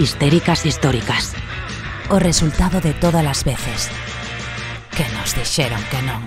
histéricas históricas. O resultado de todas as veces que nos dixeron que non.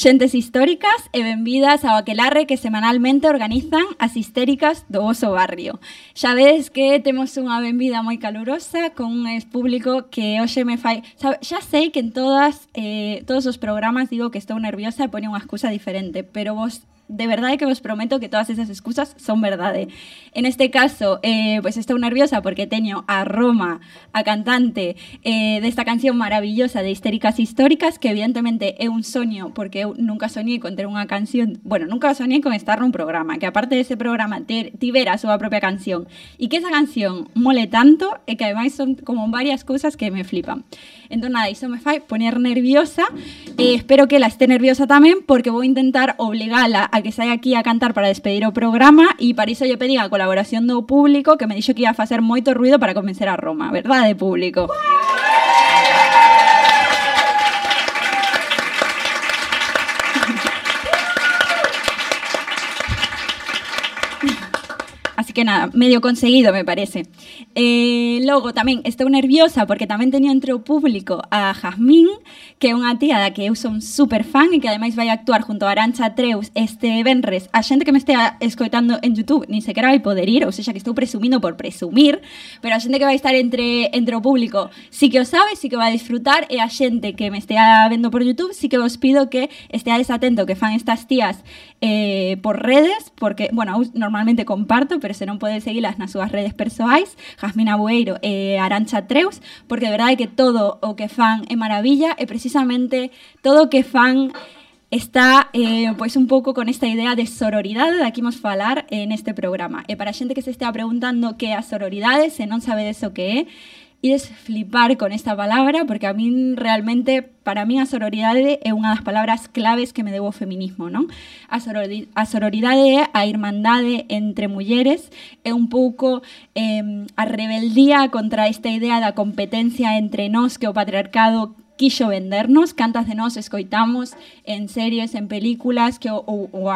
Xentes históricas e benvidas ao aquelarre que semanalmente organizan as histéricas do voso barrio. Xa vedes que temos unha benvida moi calurosa con un público que hoxe me fai... Xa sei que en todas, eh, todos os programas digo que estou nerviosa e pone unha excusa diferente, pero vos de verdade que vos prometo que todas esas excusas son verdade. En este caso, eh, pues estou nerviosa porque teño a Roma, a cantante eh, desta canción maravillosa de Histéricas Históricas, que evidentemente é un soño, porque nunca soñei con ter unha canción, bueno, nunca soñei con estar nun programa, que aparte dese programa ter, tivera a súa propia canción, e que esa canción mole tanto, e que ademais son como varias cousas que me flipan. Entón, nada, iso me fai poner nerviosa, espero que ela esté nerviosa tamén, porque vou intentar obligala a que saia aquí a cantar para despedir o programa e para iso lle pedí a colaboración do público que me dixo que ia facer moito ruido para convencer a Roma, verdade, público? Así que nada, medio conseguido me parece. Eh, logo tamén nerviosa porque tamén teño entre público a Jazmín, que é unha tía da que eu son super fan e que ademais vai actuar junto a Arancha Treus este venres. A xente que me estea escoitando en YouTube ni sequera vai poder ir, ou seja, que estou presumindo por presumir, pero a xente que vai estar entre, entre público sí que o sabe, sí que vai disfrutar e a xente que me estea vendo por YouTube sí que vos pido que esteades atento que fan estas tías eh, por redes, porque, bueno, normalmente comparto, pero se non podes seguilas nas súas redes persoais, Jasmina Bueiro e Arancha Treus, porque de verdade que todo o que fan é maravilla e precisamente todo o que fan está eh, pois un pouco con esta idea de sororidade da que imos falar en este programa. E para a xente que se estea preguntando que é a sororidade, se non sabedes o que é, y es flipar con esta palabra porque a min realmente para min a sororidade é unha das palabras claves que me deu o feminismo, non? A, sorori a sororidade é a irmandade entre mulleres, é un pouco eh, a rebeldía contra esta idea da competencia entre nós que o patriarcado quixo vendernos, cantas de nós escoitamos en series, en películas, que o, o,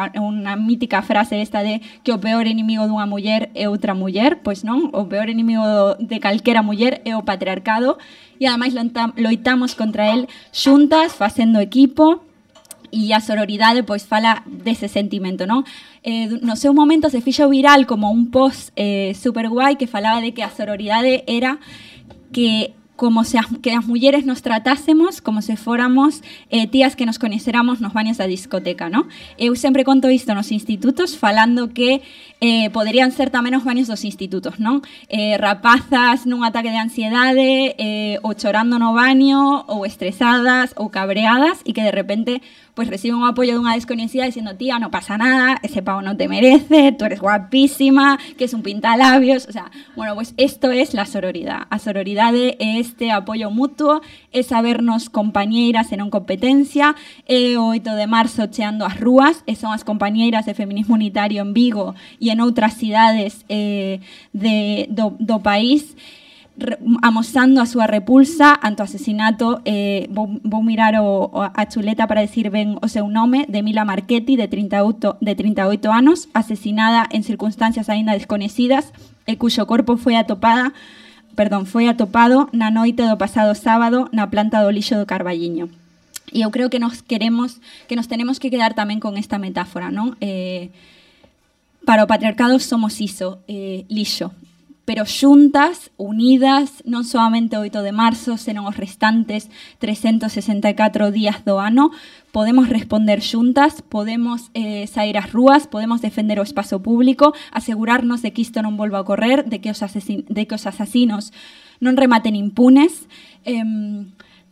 mítica frase esta de que o peor inimigo dunha muller é outra muller, pois non, o peor inimigo do- de calquera muller é o patriarcado, e ademais loita- loitamos contra el xuntas, facendo equipo, e a sororidade pois fala dese sentimento, non? Eh, no seu momento se fixo viral como un post eh, super guai que falaba de que a sororidade era que como se as, que as mulleres nos tratásemos como se fóramos eh, tías que nos coñeceramos nos baños da discoteca, ¿no? Eu sempre conto isto nos institutos falando que eh, poderían ser tamén os baños dos institutos, non? Eh, rapazas nun ataque de ansiedade, eh, ou chorando no baño, ou estresadas, ou cabreadas, e que de repente pues reciben un apoio dunha desconhecida dicindo, tía, non pasa nada, ese pavo non te merece, tú eres guapísima, que es un pintalabios, o sea, bueno, pues esto es la sororidade. A sororidade é este apoio mutuo, é sabernos compañeiras e non competencia, é o 8 de marzo cheando as rúas, e son as compañeiras de feminismo unitario en Vigo e e en outras cidades eh, de, do, do país amosando a súa repulsa ante o asesinato eh, vou, vou mirar o, o, a chuleta para decir ben o seu nome de Mila Marchetti de 38, de 38 anos asesinada en circunstancias aínda desconecidas e cuxo corpo foi atopada perdón, foi atopado na noite do pasado sábado na planta do lixo do Carballiño e eu creo que nos queremos que nos tenemos que quedar tamén con esta metáfora non? Eh, para patriarcado somos iso, eh. Pero xuntas, unidas, non solamente o 8 de marzo, senón os restantes 364 días do ano, podemos responder xuntas, podemos eh, sair ás rúas, podemos defender o espazo público, asegurarnos de que isto non volva a ocorrer, de que os, asesin de que os asasinos non rematen impunes. Eh,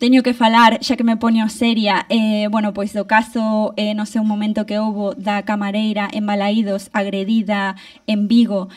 teño que falar, xa que me poño seria, eh, bueno, pois do caso, eh, non sei, un momento que houbo da camareira en Balaídos agredida en Vigo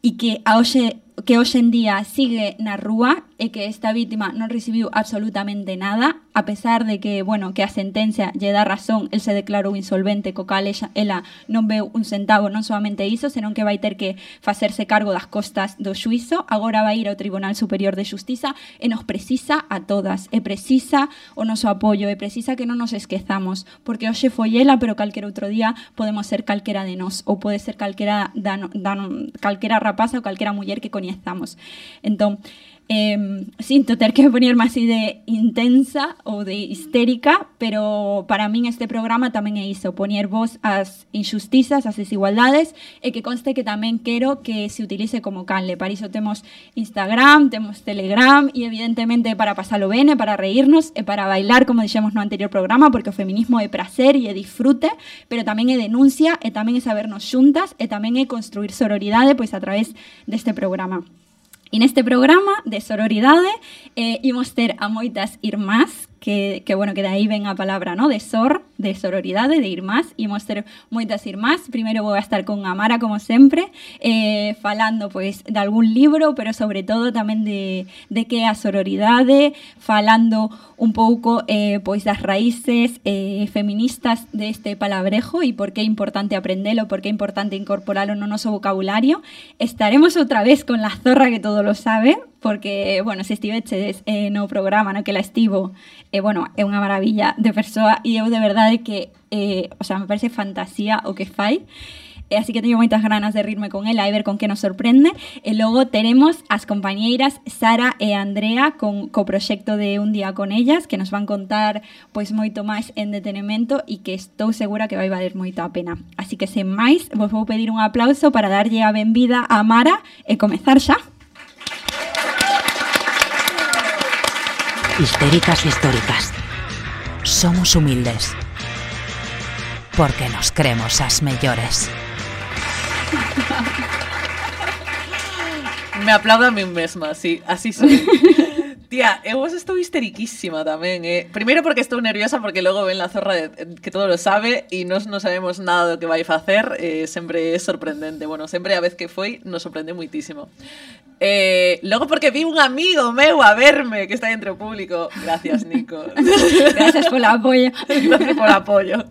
e que a hoxe que hoxe en día sigue na rúa e que esta víctima non recibiu absolutamente nada, a pesar de que, bueno, que a sentencia lle dá razón, el se declarou insolvente, co cal ella, ela non veu un centavo, non solamente iso, senón que vai ter que facerse cargo das costas do xuizo, agora vai ir ao Tribunal Superior de Xustiza e nos precisa a todas, e precisa o noso apoio, e precisa que non nos esquezamos, porque hoxe foi ela, pero calquera outro día podemos ser calquera de nós, ou pode ser calquera, da, da, calquera rapaza ou calquera muller que coñezamos. Entón, eh, sinto ter que ponerme así de intensa ou de histérica, pero para min este programa tamén é iso, poñer voz ás injustizas, ás desigualdades, e que conste que tamén quero que se utilice como canle. Para iso temos Instagram, temos Telegram, e evidentemente para pasalo ben, e para reírnos, para bailar, como dixemos no anterior programa, porque o feminismo é prazer e é disfrute, pero tamén é denuncia, e tamén é sabernos xuntas, e tamén é construir sororidade pois a través deste programa. E neste programa de sororidade eh, imos ter a moitas irmás que, bueno, que de aí ven a palabra, ¿no? De sor, de sororidade, de irmás, imos ter moitas irmás. Primeiro vou a estar con Amara, como sempre, eh, falando, pois, de algún libro, pero sobre todo tamén de, de que a sororidade, falando un pouco, eh, pois, das raíces eh, feministas deste palabrejo e por que é importante aprendelo, por que é importante incorporalo no noso vocabulario. Estaremos outra vez con la zorra que todo lo sabe, porque, bueno, se estiveches eh, no programa, no que la estivo, eh, bueno, é unha maravilla de persoa e eu de verdade que, eh, o sea, me parece fantasía o que fai. Eh, así que teño moitas ganas de rirme con ela e ver con que nos sorprende. E logo teremos as compañeiras Sara e Andrea con co proxecto de Un día con ellas que nos van contar pois moito máis en detenemento e que estou segura que vai valer moito a pena. Así que sen máis, vos vou pedir un aplauso para darlle a benvida a Mara e comezar xa. Histéricas históricas. Somos humildes. Porque nos creemos as mellores. Me aplaudo a mí mesma, sí, así soy. Tía, eu vos estou histeriquísima tamén, eh? Primeiro porque estou nerviosa porque logo ven la zorra de, que todo lo sabe e nós non sabemos nada do que vai facer, eh, sempre é sorprendente. Bueno, sempre a vez que foi nos sorprende muitísimo. Eh, logo porque vi un amigo meu a verme que está entre o público. Gracias, Nico. Gracias polo apoio. Gracias por apoyo.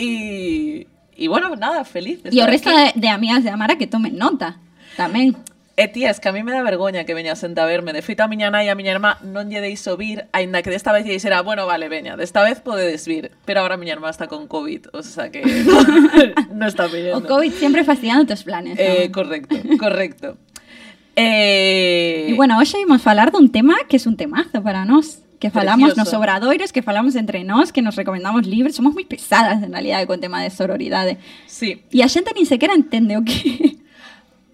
Y, y bueno, nada, feliz. de E o estar resto aquí. de, de amigas de Amara que tomen nota. Tamén. Eh, e tías, que a mí me dá vergoña que veñasen a verme. De feito, a miña nai e a miña irmá non lle deixo vir, aínda que desta vez lle dixera, bueno, vale, veña, desta vez podedes vir. Pero agora a miña irmá está con COVID, o sea que non está pillando. O COVID sempre fastidiando tus planes, non? Eh, correcto, correcto. eh... E bueno, hoxe imos falar dun tema que é un temazo para nós que falamos Precioso. nos obradoiros, que falamos entre nós, que nos recomendamos libros, somos moi pesadas en realidade con tema de sororidade. Sí. E a xente nin sequera entende o que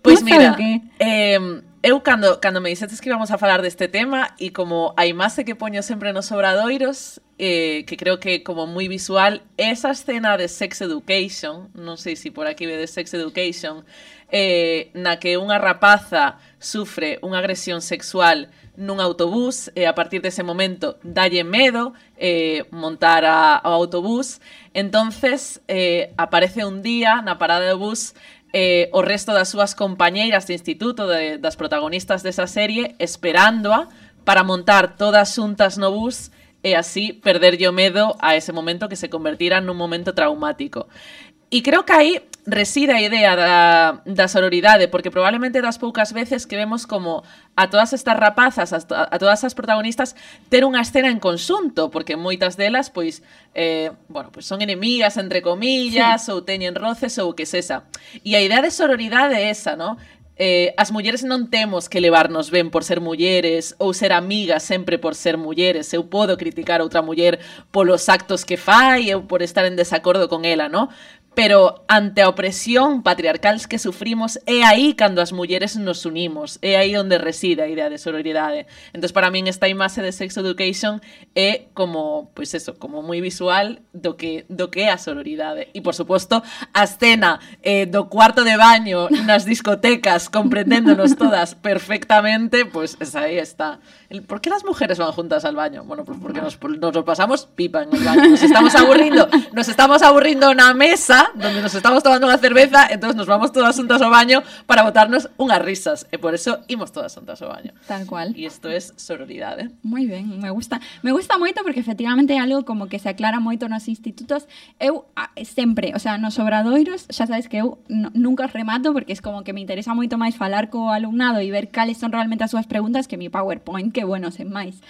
Pois mira, eh, eu cando, cando me dixetes que íbamos a falar deste tema e como a imaxe que poño sempre nos obradoiros eh, que creo que como moi visual esa escena de Sex Education non sei se si por aquí vedes Sex Education eh, na que unha rapaza sufre unha agresión sexual nun autobús e a partir dese momento dalle medo eh, montar a, ao autobús entonces eh, aparece un día na parada de bus eh, o resto das súas compañeiras de instituto de, das protagonistas desa serie esperándoa para montar todas xuntas no bus e así perderlle o medo a ese momento que se convertira nun momento traumático. E creo que aí reside a idea da, da sororidade, porque probablemente das poucas veces que vemos como a todas estas rapazas, a, a todas as protagonistas, ter unha escena en conxunto, porque moitas delas, pois, eh, bueno, pois son enemigas, entre comillas, sí. ou teñen roces, ou que sesa. E a idea de sororidade é esa, non? Eh, as mulleres non temos que levarnos ben por ser mulleres ou ser amigas sempre por ser mulleres. Eu podo criticar a outra muller polos actos que fai ou por estar en desacordo con ela, non? Pero ante a opresión patriarcal que sufrimos é aí cando as mulleres nos unimos, é aí onde reside a idea de sororidade. Entón, para min esta imaxe de Sex Education é como, pois eso, como moi visual do que do que é a sororidade. E por suposto, a escena eh, do cuarto de baño nas discotecas comprendéndonos todas perfectamente, pois pues, esa aí está. ¿Por qué las mujeres van juntas al baño? Bueno, pues porque nos, nos lo pasamos pipa en el baño. Nos estamos aburrindo, nos estamos aburrindo na mesa donde nos estamos tomando unha cerveza, entonces nos vamos todas juntas ao baño para botarnos unhas risas. E por eso imos todas juntas ao baño. Tal cual. E isto é es sororidade. ¿eh? Moi ben, me gusta. Me gusta moito porque efectivamente é algo como que se aclara moito nos institutos. Eu ah, sempre, o sea, nos obradoiros, xa sabes que eu no, nunca remato porque é como que me interesa moito máis falar co alumnado e ver cales son realmente as súas preguntas que mi PowerPoint, que bueno, sen máis.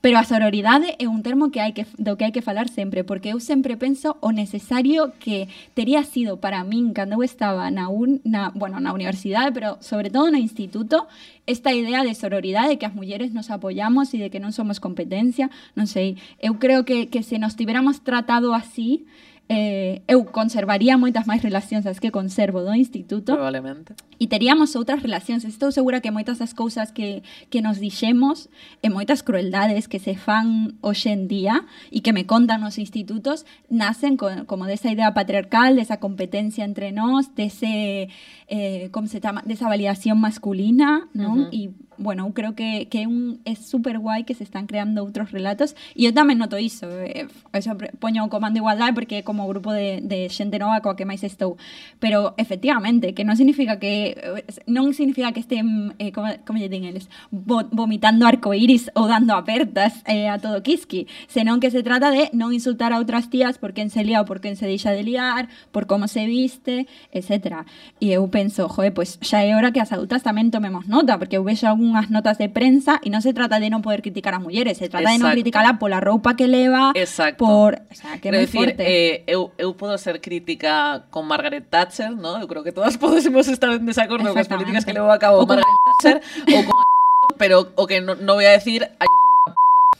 Pero a sororidade é un termo que hai que, do que hai que falar sempre, porque eu sempre penso o necesario que tería sido para min cando eu estaba na, un, na, bueno, na universidade, pero sobre todo no instituto, esta idea de sororidade, que as mulleres nos apoyamos e de que non somos competencia, non sei, eu creo que, que se nos tiveramos tratado así, eh, eu conservaría moitas máis relacións as que conservo do instituto. Probablemente. E teríamos outras relacións. Estou segura que moitas das cousas que, que nos dixemos e moitas crueldades que se fan hoxe en día e que me contan os institutos nacen co, como desa idea patriarcal, desa competencia entre nós, dese... De eh, como se chama, desavaliación masculina, non? Uh -huh. E, bueno, eu creo que, que un, é super guai que se están creando outros relatos e eu tamén noto iso, eh, eso poño o comando igualdade porque é como grupo de, de xente nova coa que máis estou pero efectivamente, que non significa que eh, non significa que estén eh, como, como lle din eles, Bo, vomitando arcoíris ou dando apertas eh, a todo kiski, senón que se trata de non insultar a outras tías por quen se lía ou por quen se deixa de liar, por como se viste, etc. E eu penso, joe, pois xa é hora que as adultas tamén tomemos nota, porque eu vexo algunhas notas de prensa e non se trata de non poder criticar a mulleres, se trata de non Exacto. criticarla pola roupa que leva, Exacto. por, o sea, que é moi forte. eh, eu, eu podo ser crítica con Margaret Thatcher, ¿no? Eu creo que todas podemos estar en desacordo con as Exactamente. políticas que levou a cabo Margaret Thatcher ou con pero o que no, no voy a decir.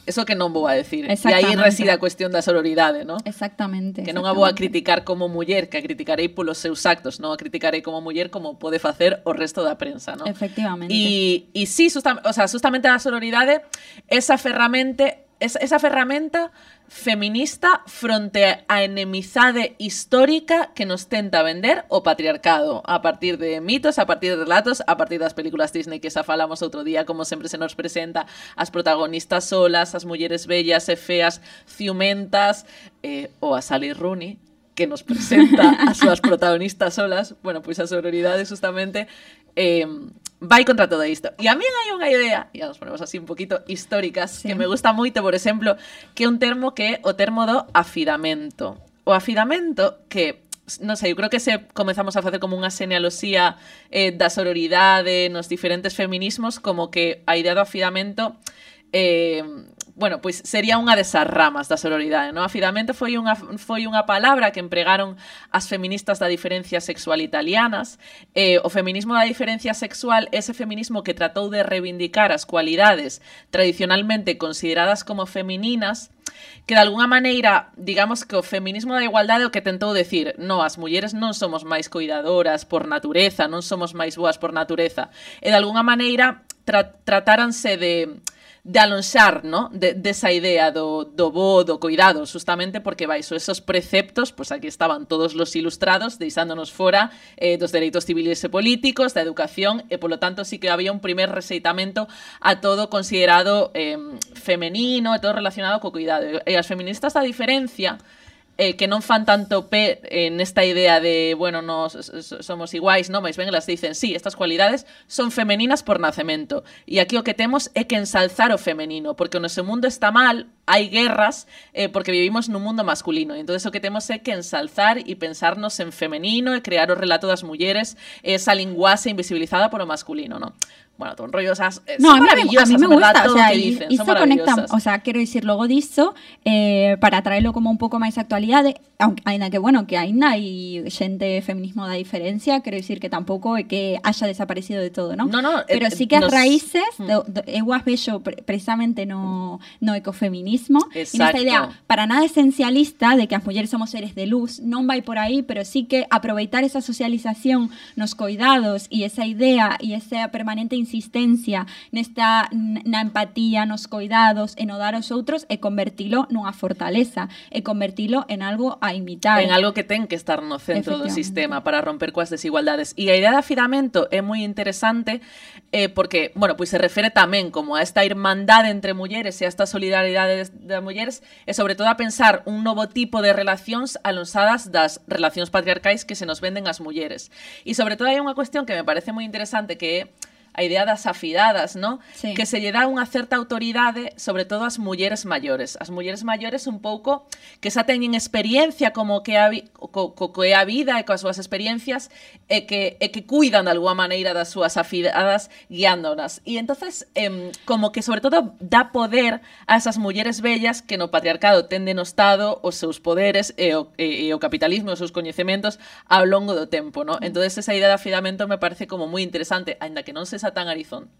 eso que non vou a decir. E aí reside a cuestión da sororidade, non? Exactamente. Que non a vou a criticar como muller, que a criticarei polos seus actos, non a criticarei como muller como pode facer o resto da prensa, non? Efectivamente. E, e sí, sustam, o sea, justamente a sororidade, esa ferramenta, esa, esa ferramenta feminista fronte á enemizade histórica que nos tenta vender o patriarcado a partir de mitos, a partir de relatos, a partir das películas Disney que xa falamos outro día, como sempre se nos presenta as protagonistas solas, as mulleres bellas e feas, ciumentas, eh, ou a Sally Rooney, que nos presenta as súas protagonistas solas, bueno, pois a sororidade justamente eh, vai contra todo isto. E a mí hai unha idea, e nos ponemos así un poquito históricas, sí. que me gusta moito, por exemplo, que é un termo que é o termo do afidamento. O afidamento que non sei, eu creo que se comezamos a facer como unha senealoxía eh, da sororidade nos diferentes feminismos, como que a idea do afidamento eh, bueno, pois sería unha desas ramas da sororidade, non? A foi unha, foi unha palabra que empregaron as feministas da diferencia sexual italianas. Eh, o feminismo da diferencia sexual, ese feminismo que tratou de reivindicar as cualidades tradicionalmente consideradas como femininas, que de alguna maneira, digamos que o feminismo da igualdade o que tentou decir, no, as mulleres non somos máis cuidadoras por natureza, non somos máis boas por natureza. E de alguna maneira tra tratáranse de de alonxar, ¿no? De, desa idea do, do bo, do cuidado, justamente porque baixo esos preceptos, pois pues aquí estaban todos los ilustrados, deixándonos fora eh, dos dereitos civiles e políticos, da educación, e polo tanto sí que había un primer reseitamento a todo considerado eh, femenino, e todo relacionado co cuidado. E as feministas, a diferencia, eh, que non fan tanto pé en esta idea de, bueno, nos somos iguais, non, máis ben elas dicen, sí, estas cualidades son femeninas por nacemento. E aquí o que temos é que ensalzar o femenino, porque o noso mundo está mal, hai guerras, eh, porque vivimos nun mundo masculino. E entonces o que temos é que ensalzar e pensarnos en femenino e crear o relato das mulleres, esa linguaxe invisibilizada polo masculino, non? Bueno, todo un rollo, esas, eh, No, a mí, me- a mí me en verdad, gusta, o sea, o y- dicen, y se conecta, maravillosas. o sea, quero dicir logo disso, eh, para traelo como un pouco máis a aunque, ainda que, bueno, que aínda hai xente feminismo da diferencia, quero dicir que tampouco é que haya desaparecido de todo, non? No, no, Pero eh, sí que nos- raíces, Mm. do, do, eu as vexo pre- precisamente no, no ecofeminismo, e nesta Exacto. idea para nada esencialista de que as mulleres somos seres de luz, non vai por aí, pero sí que aproveitar esa socialización nos coidados e esa idea e esa permanente insistencia nesta na empatía, nos coidados, e no dar aos outros e convertilo nunha fortaleza, e convertilo en algo a a imitar. En algo que ten que estar no centro do sistema para romper coas desigualdades. E a idea de afidamento é moi interesante eh, porque, bueno, pois se refere tamén como a esta irmandade entre mulleres e a esta solidaridade das mulleres e sobre todo a pensar un novo tipo de relacións alonsadas das relacións patriarcais que se nos venden as mulleres. E sobre todo hai unha cuestión que me parece moi interesante que é a idea das afidadas, ¿no? Sí. Que se lle dá unha certa autoridade, sobre todo ás mulleres maiores. As mulleres maiores un pouco que xa teñen experiencia como que a, co, co que a vida e coas súas experiencias e que, e que cuidan de alguma maneira das súas afidadas guiándonas. E entonces eh, como que sobre todo dá poder a esas mulleres bellas que no patriarcado ten denostado os seus poderes e o, e, e o capitalismo os seus coñecementos ao longo do tempo, ¿no? Mm. Entonces esa idea de afidamento me parece como moi interesante, aínda que non se está tan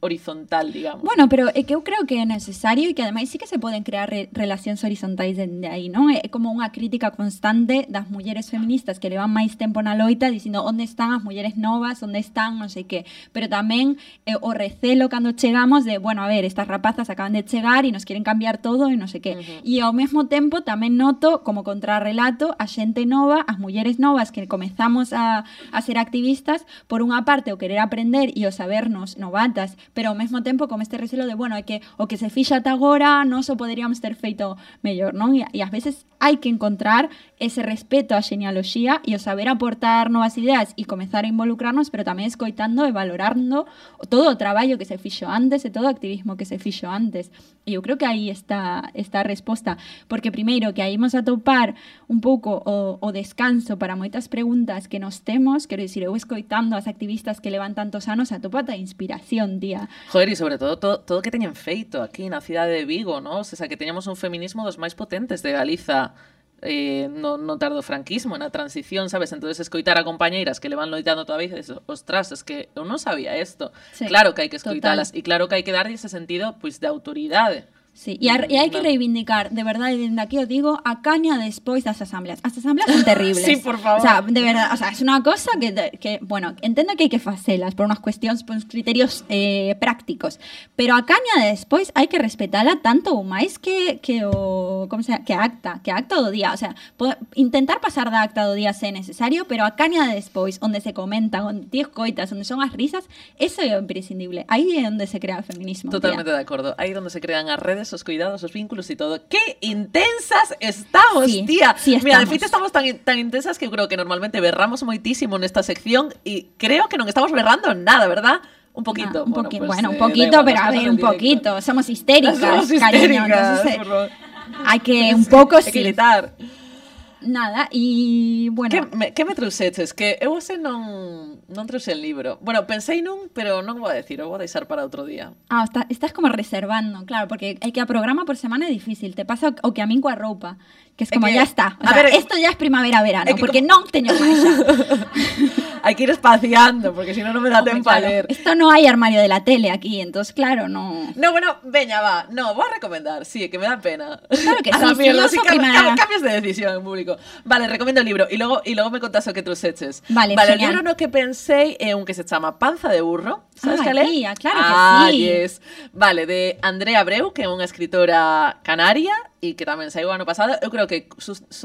horizontal, digamos. Bueno, pero é que eu creo que é necesario e que ademais sí que se poden crear re relacións horizontais dende aí, non? É eh, como unha crítica constante das mulleres feministas que levan máis tempo na loita dicindo onde están as mulleres novas, onde están, non sei que. Pero tamén eh, o recelo cando chegamos de, bueno, a ver, estas rapazas acaban de chegar e nos queren cambiar todo e non sei que. Uh -huh. E ao mesmo tempo tamén noto como contrarrelato a xente nova, as mulleres novas que comezamos a, a ser activistas, por unha parte o querer aprender e o sabernos novatas, pero ao mesmo tempo con este recelo de, bueno, é que o que se fixa ata agora non so poderíamos ter feito mellor, non? E, e ás veces hai que encontrar ese respeto á genealoxía e o saber aportar novas ideas e comezar a involucrarnos, pero tamén escoitando e valorando todo o traballo que se fixo antes e todo o activismo que se fixo antes. E eu creo que aí está esta resposta, porque primeiro que aí imos a topar un pouco o, o descanso para moitas preguntas que nos temos, quero dicir, eu escoitando as activistas que levan tantos anos, a atopata inspiración, tía. Joder, e sobre todo, todo, todo que teñen feito aquí na cidade de Vigo, ¿no? O sea, que teñamos un feminismo dos máis potentes de Galiza eh, no, no tardo franquismo, na transición, sabes? Entonces escoitar a compañeiras que le van loitando toda vez, es, ostras, es que eu non sabía isto. Sí, claro que hai que escoitalas e claro que hai que darlle ese sentido pois pues, de autoridade. Sí, e, a, e hai que reivindicar, de verdade, dende aquí o digo, a caña despois das asambleas. As asambleas son terribles. Sí, por favor. O sea, de verdade, o sea, es unha cosa que, que bueno, entendo que hai que facelas por unhas cuestións, por uns criterios eh, prácticos, pero a caña de despois hai que respetala tanto ou máis que, que o como se, que acta, que acta do día, o sea, po- intentar pasar da acta do día se necesario, pero a caña de despois, onde se comentan, onde ti escoitas, onde son as risas, eso é imprescindible. Aí é onde se crea o feminismo. tía. Totalmente de acordo. Ahí donde se crean as redes, os cuidados, os vínculos y todo. ¡Qué intensas estamos, Sí, tía! sí Mira, de estamos. feito estamos tan, tan intensas que eu creo que normalmente berramos moitísimo nesta sección e creo que non estamos berrando nada, ¿verdad? Un poquito. Un poqui- pues, bueno, un eh, da poquito, igual, pero a ver, un directo. poquito. Somos histéricas, Somos cariño. histéricas, Entonces, por favor. hay que un pouco sí. Equilitar. nada, e bueno... Que me, que me trouxeches? Que eu ose non, non trouxe el libro. Bueno, pensei nun, pero non vou a decir, o vou a deixar para outro día. Ah, está, estás como reservando, claro, porque hai que a programa por semana é difícil, te pasa o que a min coa roupa. Que es É como que- ya está. O a sea, ver, esto ya es primavera-verano, porque como- non teño máis xa. Hai que ir espaciando, porque si no, non me Hombre, tempo a ler. Esto no hay armario de la tele aquí, entonces claro, no. No, bueno, veña, va. No, voy a recomendar. Sí, que me da pena. Claro que A sí, sí, mierda, primera. cam- cambios de decisión en público. Vale, recomiendo el libro. Y luego, y luego me contas o que tú eches. Vale, vale genial. el libro no que pensé é un que se chama Panza de burro. ¿Sabes ah, cal é? Tía, claro ah, que sí. Yes. Vale, de Andrea Breu, que é unha escritora canaria e que tamén saiu ano pasado. Eu creo que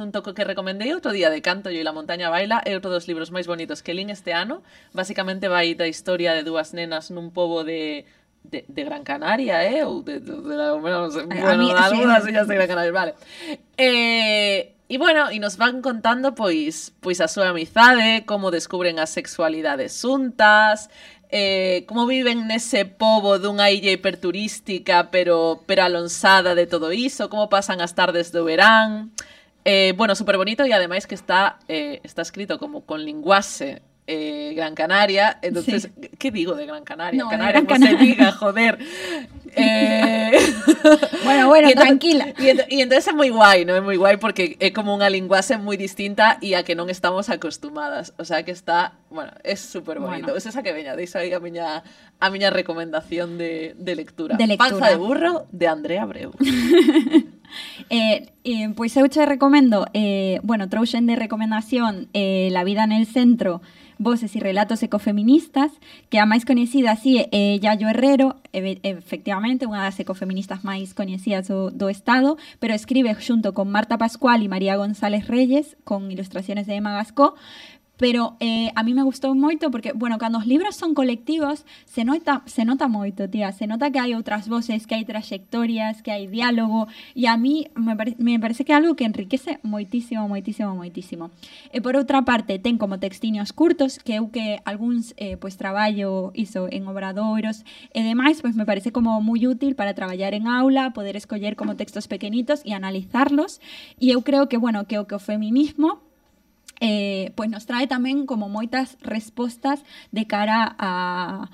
un toco que recomendei outro día de Canto e la montaña baila é outro dos libros máis bonitos que lín este ano. Básicamente vai da historia de dúas nenas nun pobo de de, de Gran Canaria, eh? Ou de, de, de la, bueno, no sé, bueno, mí, de algunas sí. illas de Gran Canaria, vale. Eh, E bueno, e nos van contando pois pois a súa amizade, como descubren a sexualidades xuntas, eh, como viven nese pobo dunha illa hiperturística pero, pero alonsada de todo iso, como pasan as tardes do verán, Eh, bueno, súper bonito e ademais que está, eh, está escrito como con linguaxe eh, Gran Canaria. Entonces, ¿qué digo de Gran Canaria? No, Canaria, Gran se diga, joder. Eh, Bueno, bueno, y entonces- tranquila. Y, ent- y entonces é moi guai, non é moi guai porque é como unha linguaxe moi distinta e a que non estamos acostumadas. O sea que está, bueno, é super bonito. Bueno. Bueno. esa que veña, deixo aí a miña a miña recomendación de, de lectura. De lectura. Panza de burro de Andrea Abreu. Eh, eh, pois eu che recomendo, eh, bueno, trouxen de recomendación eh, La vida en el centro, voces e relatos ecofeministas, que a máis coñecida así é Yayo Herrero, efectivamente, unha das ecofeministas máis coñecidas do Estado, pero escribe xunto con Marta Pascual e María González Reyes, con ilustraciones de Emma Gascó, pero eh, a mí me gustou moito porque, bueno, cando os libros son colectivos, se nota, se nota moito, tía, se nota que hai outras voces, que hai trayectorias, que hai diálogo, e a mí me, pare, me parece que é algo que enriquece moitísimo, moitísimo, moitísimo. E por outra parte, ten como textiños curtos, que eu que algúns eh, pois traballo iso en obradoiros e demais, pois me parece como moi útil para traballar en aula, poder escoller como textos pequenitos e analizarlos, e eu creo que, bueno, que o que o feminismo eh, pois nos trae tamén como moitas respostas de cara a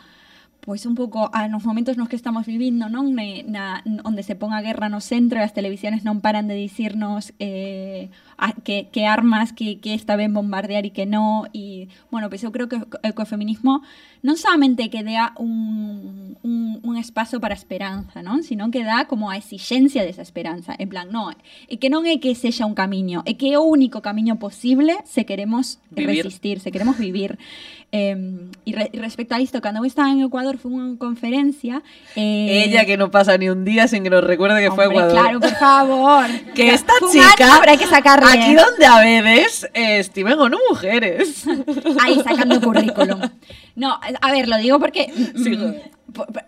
pois un pouco a nos momentos nos que estamos vivindo, non? Ne, na, onde se pon a guerra no centro e as televisiones non paran de dicirnos eh, a, que, que armas que, que está ben bombardear e que no e, bueno, pois eu creo que o ecofeminismo non solamente que dea un, un, un espazo para esperanza, non? Sino que dá como a exigencia desa esperanza, en plan, non, e que non é que sexa un camiño, é que é o único camiño posible se queremos Vivir. resistir, se queremos vivir. Eh, e, re, e respecto a isto, cando eu estaba en Ecuador foi unha conferencia eh, Ella que no pasa ni un día sin que nos recuerde que fue a hombre, Ecuador. Claro, por favor. Que esta Fue un chica, año, pero hay que sacarle. Aquí donde a veces, eh, estimen o no mujeres. Ahí sacando currículum. No, a ver, lo digo porque. mm, Sí, po-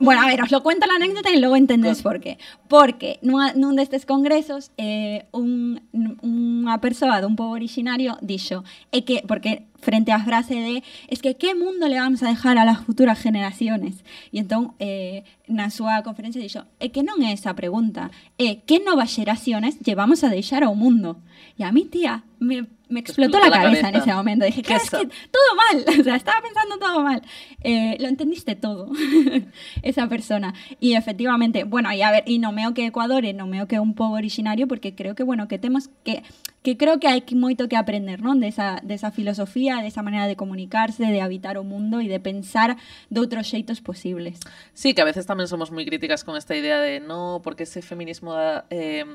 Bueno, a ver, os lo cuento la anécdota y luego entendéis por qué. Porque nunha, nun destes congresos eh, un, unha persoa dun povo originario dixo é que, porque frente á frase de es que que mundo le vamos a dejar a las futuras generaciones e entón eh, na súa conferencia dixo é que non é esa pregunta. É que novas xeraciones llevamos a deixar ao mundo e a mí tía me, me explotó, explotó la, la cabeza, en cabeza. ese momento dije ¿Qué claro, es que todo mal, o sea, estaba pensando todo mal. Eh, lo entendiste todo, esa persona. Y efectivamente, bueno, y a ver, y no meo que Ecuador, e non meo que un povo originario, porque creo que, bueno, que temos que, que creo que que moito que aprender, non? De esa, de esa filosofía, de esa manera de comunicarse, de habitar o mundo e de pensar de outros xeitos posibles. Sí, que a veces también somos muy críticas con esta idea de no, porque ese feminismo da, eh,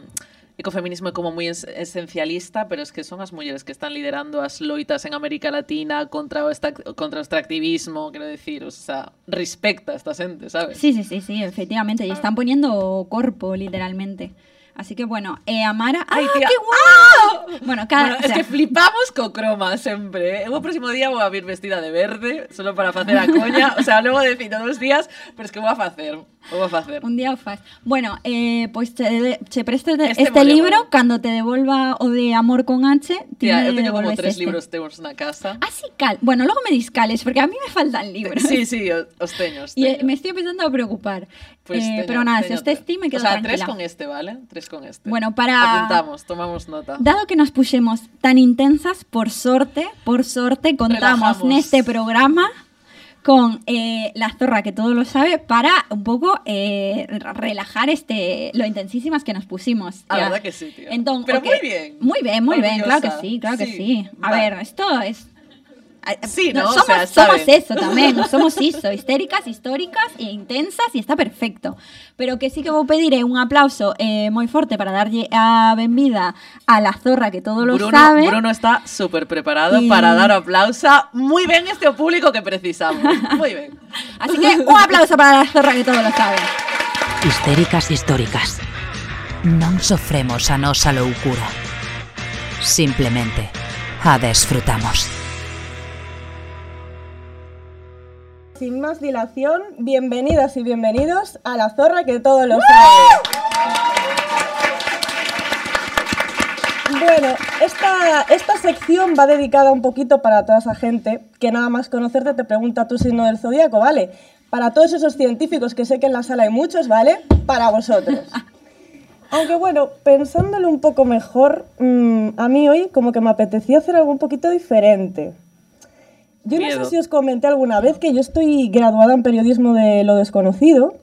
ecofeminismo é como moi es- esencialista, pero es que son as mulleres que están liderando as loitas en América Latina contra o, esta, contra extractivismo, quero decir, o sea, respecta a esta xente, sabes? Sí, sí, sí, sí, efectivamente. Y están poniendo corpo, literalmente. Así que bueno, eh, Amara. ¡Ah, Ay, tía. qué guau! Bueno, cada. Bueno, o es sea, que flipamos co croma sempre. eh? O próximo día vou a vir vestida de verde, solo para facer a coña. O sea, logo de cito dos días, pero es que vou a facer. Vou a facer. Un día o faz. Bueno, eh, pois te, preste de- Este este, molemo. libro cando te devolva o de Amor con H, Tía, eu teño como tres este. libros teus na casa. Ah, sí, cal. Bueno, logo me discales, porque a mí me faltan libros. Sí, sí, o- os teño, os Y eh, teño. me estoy empezando a preocupar. Pues Eh, pero nada, si os testí me quedo O sea, tranquila. tres con este, ¿vale? Tres con este. Bueno, para- Apuntamos, tomamos nota. Dado que nos puxemos tan intensas, por sorte, por sorte, contamos Relajamos. neste programa con eh, la zorra que todo lo sabe para un poco eh, relajar este lo intensísimas que nos pusimos. A tía. verdad que sí. Entón, Pero muy bien. Muy bien, muy bien, claro que sí, claro que Sí, sí. A vale. ver, esto es... a- Sí, ¿no? O somos, sea, está somos eso tamén, somos iso, histéricas, históricas e intensas e está perfecto. Pero que sí que vou pedir é un aplauso eh, moi forte para darlle a benvida a la zorra que todo lo Bruno, sabe. Bruno está súper preparado Y- para dar aplauso. Muy bien este público que precisamos. Muy bien. Así que un aplauso para la zorra que todo lo sabe. Histéricas históricas. Non sofremos a nosa loucura. Simplemente a desfrutamos. Sin más dilación, bienvenidas y bienvenidos a La Zorra que todo lo sabe. Bueno, esta, esta sección va dedicada un poquito para toda esa gente que nada más conocerte te pregunta tu signo del zodiaco, ¿vale? Para todos esos científicos que sé que en la sala hay muchos, ¿vale? Para vosotros. Aunque bueno, pensándolo un poco mejor, mm, a mí hoy como que me apetecía hacer algo un poquito diferente. Yo no sé si os comenté alguna vez que yo estoy graduada en periodismo de lo desconocido.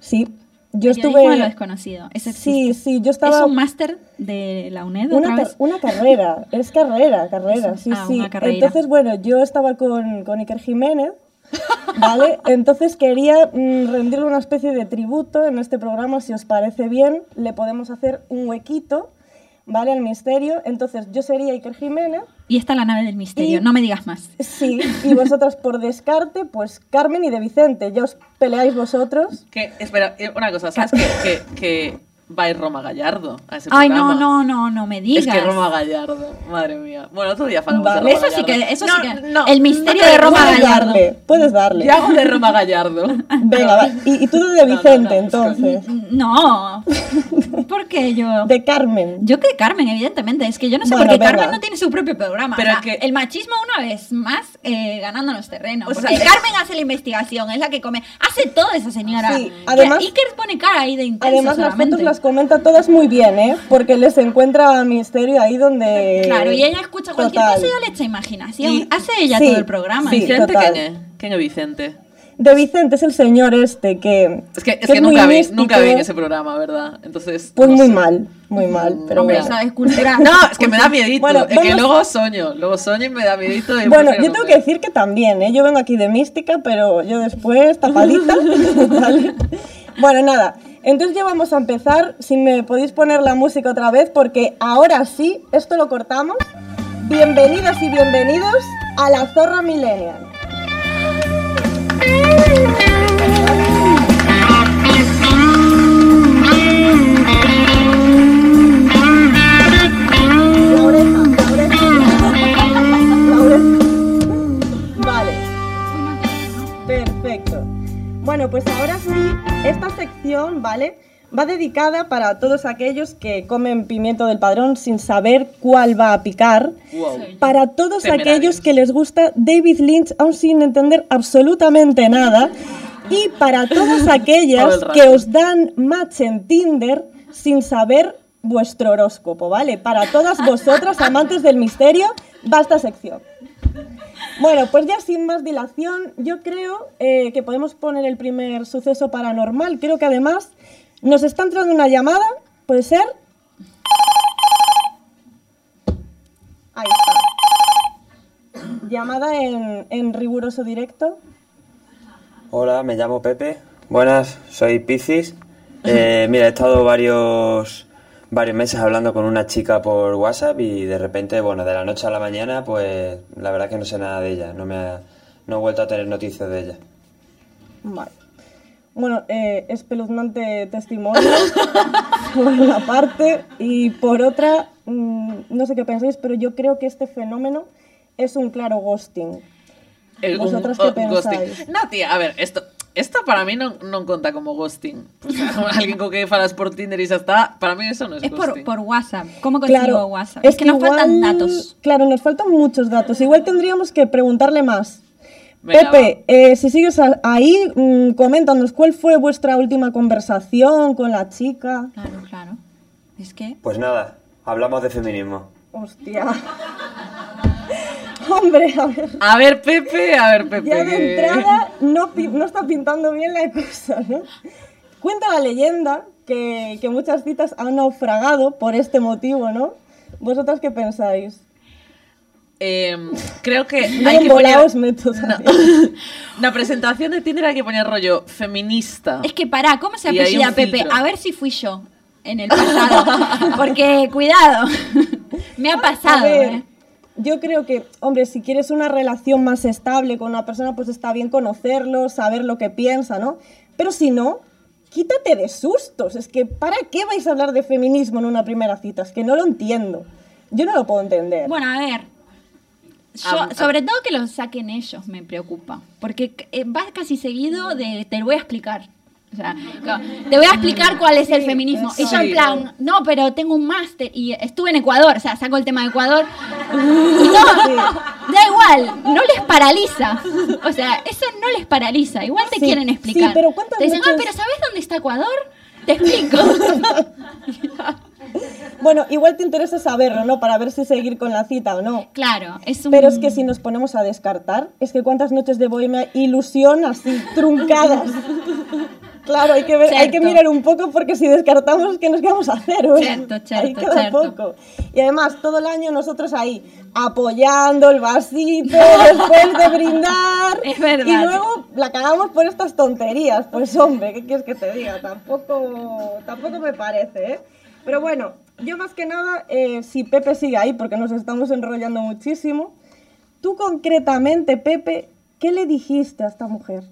Sí, yo Periodismo de lo estuve. desconocido. Eso Sí, sí, yo estaba. ¿Es un máster de la UNED Una, vez? una carrera, es carrera, carrera, sí, Ah, sí. una carrera. Entonces, bueno, yo estaba con, con Iker Jiménez, ¿vale? Entonces quería mm, rendirle una especie de tributo en este programa, si os parece bien, le podemos hacer un huequito, ¿vale? Al misterio. Entonces, yo sería Iker Jiménez, Y está la nave del misterio, Y- no me digas más. sí, y vosotras por descarte, pues Carmen y de Vicente, ya os peleáis vosotros. Que, espera, eh, una cosa, ¿sabes que, que, que va a ir Roma Gallardo a ese Ay, no, programa? no, no, no me digas. Es que Roma Gallardo, madre mía. Bueno, otro día hablamos de Vale. Roma Eso sí Gallardo. que, eso No, sí que. no, el misterio no de Roma puedes Gallardo. darle, puedes darle. Yo hago de Roma Gallardo. Venga, va. Y, y tú de No, no, Vicente, no, entonces. No. ¿Por qué yo? De Carmen. Yo que Carmen, evidentemente. Es que yo no sé Bueno, por qué. Carmen no tiene su propio programa. Pero O sea, que- El machismo, una vez más, eh, ganándonos terreno. O Porque sea, es- Carmen hace la investigación, es la que come. Hace todo esa señora. Sí, además- Iker pone cara ahí de intenso Además, las solamente. fotos las comenta todas muy bien, ¿eh? Porque les encuentra a Misterio ahí donde... Claro, y ella escucha cualquier Total. cosa y ya le echa imaginación. Y- Hace ella Sí, todo el programa. sí. Vicente, total. ¿quién es? ¿Quién es Vicente? De Vicente es el señor este que... Es que, es que que, nunca, vi, nunca vi en ese programa, ¿verdad? Entonces. Pues no muy sé. mal, muy mal. Pero Hombre, bueno. esa es cultura. No, es que me da miedito. Bueno, es que luego soño. Luego soño y me da miedito. y Bueno, yo no tengo que decir que también, ¿eh? Yo vengo aquí de mística, pero yo después tapadita. ¿vale? Bueno, nada. Entonces ya vamos a empezar. Si me podéis poner la música otra vez, porque ahora sí, esto lo cortamos. Bienvenidas y bienvenidos a la Zorra Millennial. Vale. Perfecto. Bueno, pues ahora sí, esta sección, ¿vale? Va dedicada para todos aquellos que comen pimiento del padrón sin saber cuál va a picar. Wow. Para todos Temerarios. aquellos que les gusta David Lynch aún sin entender absolutamente nada. Y para todas aquellas que os dan match en Tinder sin saber vuestro horóscopo, ¿vale? Para todas vosotras, amantes del misterio, va esta sección. Bueno, pues ya sin más dilación, yo creo eh, que podemos poner el primer suceso paranormal. Creo que además nos está entrando una llamada, ¿puede ser? Ahí está. Llamada en, en riguroso directo. Hola, me llamo Pepe. Buenas, soy Piscis. Eh, mira, he estado varios, varios meses hablando con una chica por WhatsApp y de repente, bueno, de la noche a la mañana, pues la verdad que no sé nada de ella. No, me ha- no he vuelto a tener noticias de ella. Vale. Bueno, eh, espeluznante testimonio por una parte y por otra, mm, no sé qué pensáis, pero yo creo que este fenómeno es un claro ghosting. El- un- ¿Vosotras oh, qué ghosting. pensáis? No, tía, a ver, esto, esto para mí no, no cuenta como ghosting. O sea, alguien con que falas por Tinder y ya está, para mí eso no es, Es por, ghosting. por WhatsApp. ¿Cómo consigo Claro, WhatsApp? Es, que nos faltan datos. Claro, nos faltan muchos datos. Igual tendríamos que preguntarle más. Venga, Pepe, eh, si sigues a- ahí, mm, coméntanos, ¿cuál fue vuestra última conversación con la chica? Claro, claro. Es que. Pues nada, hablamos de feminismo. Hostia. Hombre, a ver. A ver, Pepe, a ver, Pepe. Ya de entrada no, no está pintando bien la cosa, ¿no? Cuenta la leyenda que, que muchas citas han naufragado por este motivo, ¿no? ¿Vosotras qué pensáis? Em, creo que hay que poner... también. La presentación de Tinder hay que poner rollo feminista. Es que pará, ¿cómo se apellida Pepe? filtro. A ver si fui yo en el pasado. Porque, cuidado, me ha A pasado. ver, ¿eh? Yo creo que, hombre, si quieres una relación más estable con una persona, pues está bien conocerlo, saber lo que piensa, ¿no? Pero si no, quítate de sustos. Es que, ¿para qué vais a hablar de feminismo en una primera cita? Es que no lo entiendo. Yo no lo puedo entender. Bueno, a ver. Yo, Ah, ah. sobre todo que lo saquen ellos me preocupa. Porque eh, va casi seguido de te lo voy a explicar. O sea, no, te voy a explicar cuál es el feminismo. Y yo en Sí. plan, no, pero tengo un máster y estuve en Ecuador, o sea, saco el tema de Ecuador. No, da igual, no les paraliza. O sea, eso no les paraliza. Igual te Sí, quieren sí, explicar. pero ¿cuántas te dicen, ah, pero ¿sabes dónde está Ecuador? Te explico. Bueno, igual te interesa saberlo, ¿no? Para ver si seguir con la cita o no. Claro, es un... Pero es que si nos ponemos a descartar, es que cuántas noches de bohemia ilusión así truncadas. Claro, hay que, ver, hay que Cierto. mirar un poco porque si descartamos, ¿qué nos quedamos a cero? Cierto, cierto, Ahí queda cierto. poco. Y además, todo el año nosotros ahí apoyando el vasito después de brindar. Es verdad. Y luego la cagamos por estas tonterías. Pues hombre, ¿qué quieres que te diga? Tampoco, tampoco me parece, ¿eh? Pero bueno, yo más que nada, eh, si Pepe sigue ahí, porque nos estamos enrollando muchísimo, tú concretamente, Pepe, ¿qué le dijiste a esta mujer?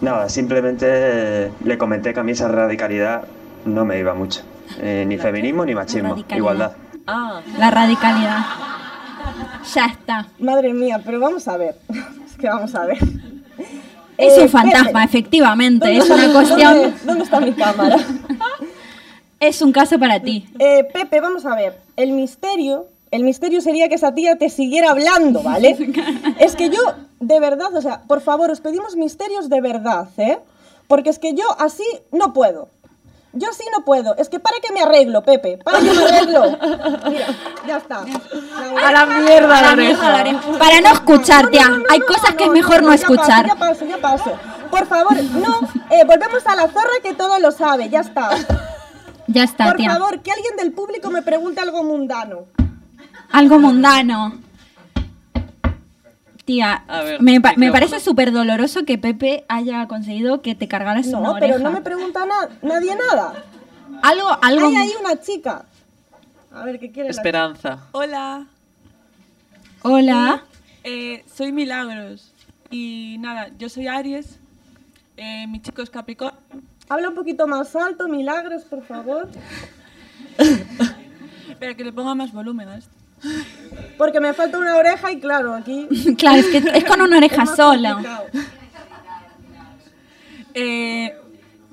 Nada, simplemente eh, le comenté que a mí esa radicalidad no me iba mucho. Eh, ni feminismo ni machismo, igualdad. Ah, La radicalidad. Ya está. Madre mía, pero vamos a ver. Es que vamos a ver. Es Eh, un fantasma, Pepe, efectivamente. ¿dónde Es una cuestión... ¿dónde, dónde está mi cámara? Es un caso para ti. Eh, Pepe, vamos a ver. El misterio, el misterio sería que esa tía te siguiera hablando, ¿vale? es que yo, de verdad, o sea, por favor, os pedimos misterios de verdad, ¿eh? Porque es que yo así no puedo. Yo así no puedo. Es que para que me arreglo, Pepe. Para que me arreglo. Mira, ya está. a la mierda la oreja. Para no escuchar, No, no, tía. no, no, Hay no, cosas que es no, mejor no ya escuchar. paso, ya paso, ya paso. Por favor, no. eh, volvemos a la zorra que todo lo sabe. Ya está. Ya está, Por tía. favor, que alguien del público me pregunte algo mundano. Algo mundano. Tía, ver, me, pa- me parece súper doloroso que Pepe haya conseguido que te cargaras una No, oreja. pero no me pregunta na- nadie nada. Algo, algo... Hay ahí una chica. A ver, ¿qué quiere la Esperanza. Hola, Hola. eh, soy Milagros y nada, yo soy Aries, eh, mi chico es Capricornio. Habla un poquito más alto, Milagros, por favor. Espera, que le ponga más volumen a esto. Porque me falta una oreja y claro, aquí... Claro, es que es con una oreja sola. Eh,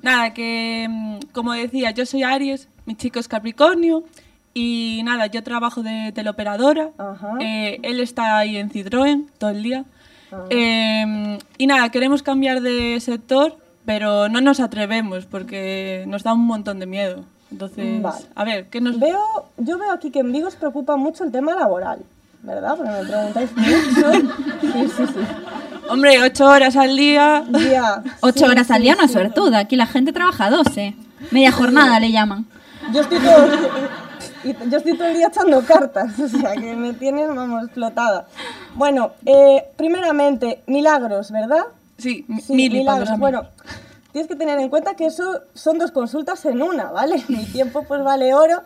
nada, que mm, como decía, yo soy Aries, mi chico es Capricornio y nada, yo trabajo de teleoperadora. Eh, él está ahí en Citroën todo el día. Eh, y nada, queremos cambiar de sector, pero no nos atrevemos porque nos da un montón de miedo. Entonces, Vale. a ver, ¿qué nos Veo, yo veo aquí que en Vigo os preocupa mucho el tema laboral, ¿verdad? Porque me preguntáis mucho. Sí, sí, sí. Hombre, ocho horas al día. Ya, Ocho sí, horas al sí, día no es sí. suertuda. Aquí la gente trabaja 12. Media jornada le llaman. Yo estoy todo, yo estoy todo el día echando cartas, o sea que me tienen, vamos, explotada. Bueno, eh, primeramente, milagros, ¿verdad? Sí, Sí, milagros. Bueno, tienes que tener en cuenta que eso son dos consultas en una, ¿vale? Mi tiempo pues vale oro.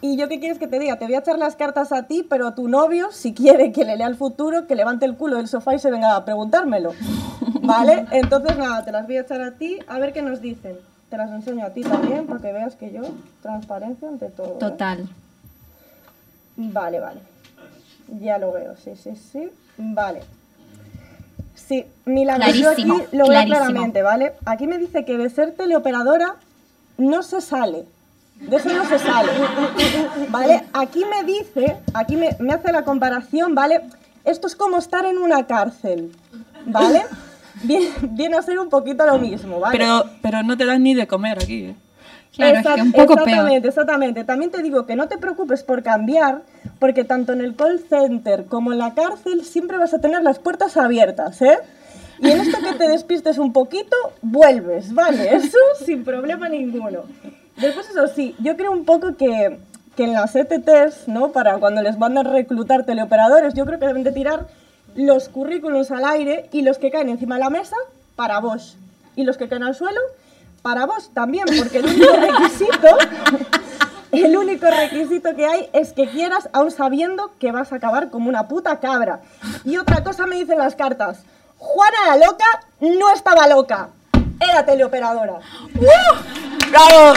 Y yo qué quieres que te diga, te voy a echar las cartas a ti, pero tu novio, si quiere que le lea el futuro, que levante el culo del sofá y se venga a preguntármelo. ¿Vale? Entonces nada, te las voy a echar a ti, a ver qué nos dicen. Te las enseño a ti también, para que veas que yo, transparencia ante todo. ¿eh? Total. Vale, vale. Ya lo veo, sí, sí, sí. Vale. Sí, milagros. Yo aquí Clarísimo, lo veo clarísimo. claramente, ¿vale? Aquí me dice que de ser teleoperadora no se sale. De eso no se sale. ¿Vale? Aquí me dice, aquí me, me hace la comparación, ¿vale? Esto es como estar en una cárcel, ¿vale? Viene, viene a ser un poquito lo mismo, ¿vale? Pero, pero no te dan ni de comer aquí. ¿eh? Claro, es Exact- que un poco peor. exactamente, exactamente. También te digo que no te preocupes por cambiar, porque tanto en el call center como en la cárcel siempre vas a tener las puertas abiertas, ¿eh? Y en esto que te despistes un poquito, vuelves, ¿vale? Eso sin problema ninguno. Después, eso sí, yo creo un poco que, que en las ETTs, ¿no? Para cuando les van a reclutar teleoperadores, yo creo que deben de tirar los currículums al aire y los que caen encima de la mesa para vos. Y los que caen al suelo para vos también, porque el único requisito, el único requisito que hay es que quieras, aún sabiendo que vas a acabar como una puta cabra. Y otra cosa me dicen las cartas, Juana la loca no estaba loca, era teleoperadora. ¡Bravo!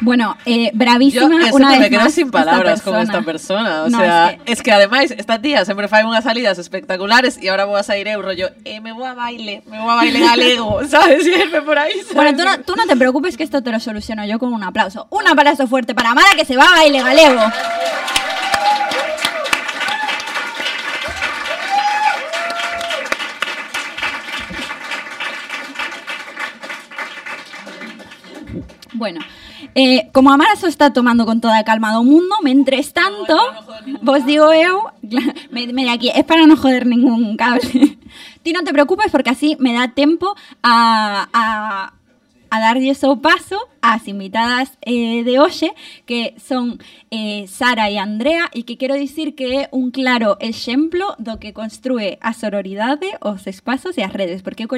Bueno, eh, Yo bravísima eso una vez me quedo más sin palabras con esta persona. O No, sea, es que- es que además esta tía siempre fai unhas salidas espectaculares y ahora voy a salir eu rollo, eh, me voy a baile, me voy a baile galego, ¿sabes? Irme por ahí. ¿sabes? Bueno, tú no, tú no te preocupes que esto te lo soluciono yo con un aplauso. Un aplauso fuerte para Mara que se va a baile galego. Bueno, eh, como a Mara se está tomando con toda calma do mundo, mentres tanto, vos digo eu, me, me de aquí, es para no joder ningún cable. Ti no te preocupes porque así me da tiempo a, a, a darlle o paso ás invitadas eh, de hoxe que son eh, Sara e Andrea e que quero dicir que é un claro exemplo do que construe a sororidade, os espazos e as redes porque eu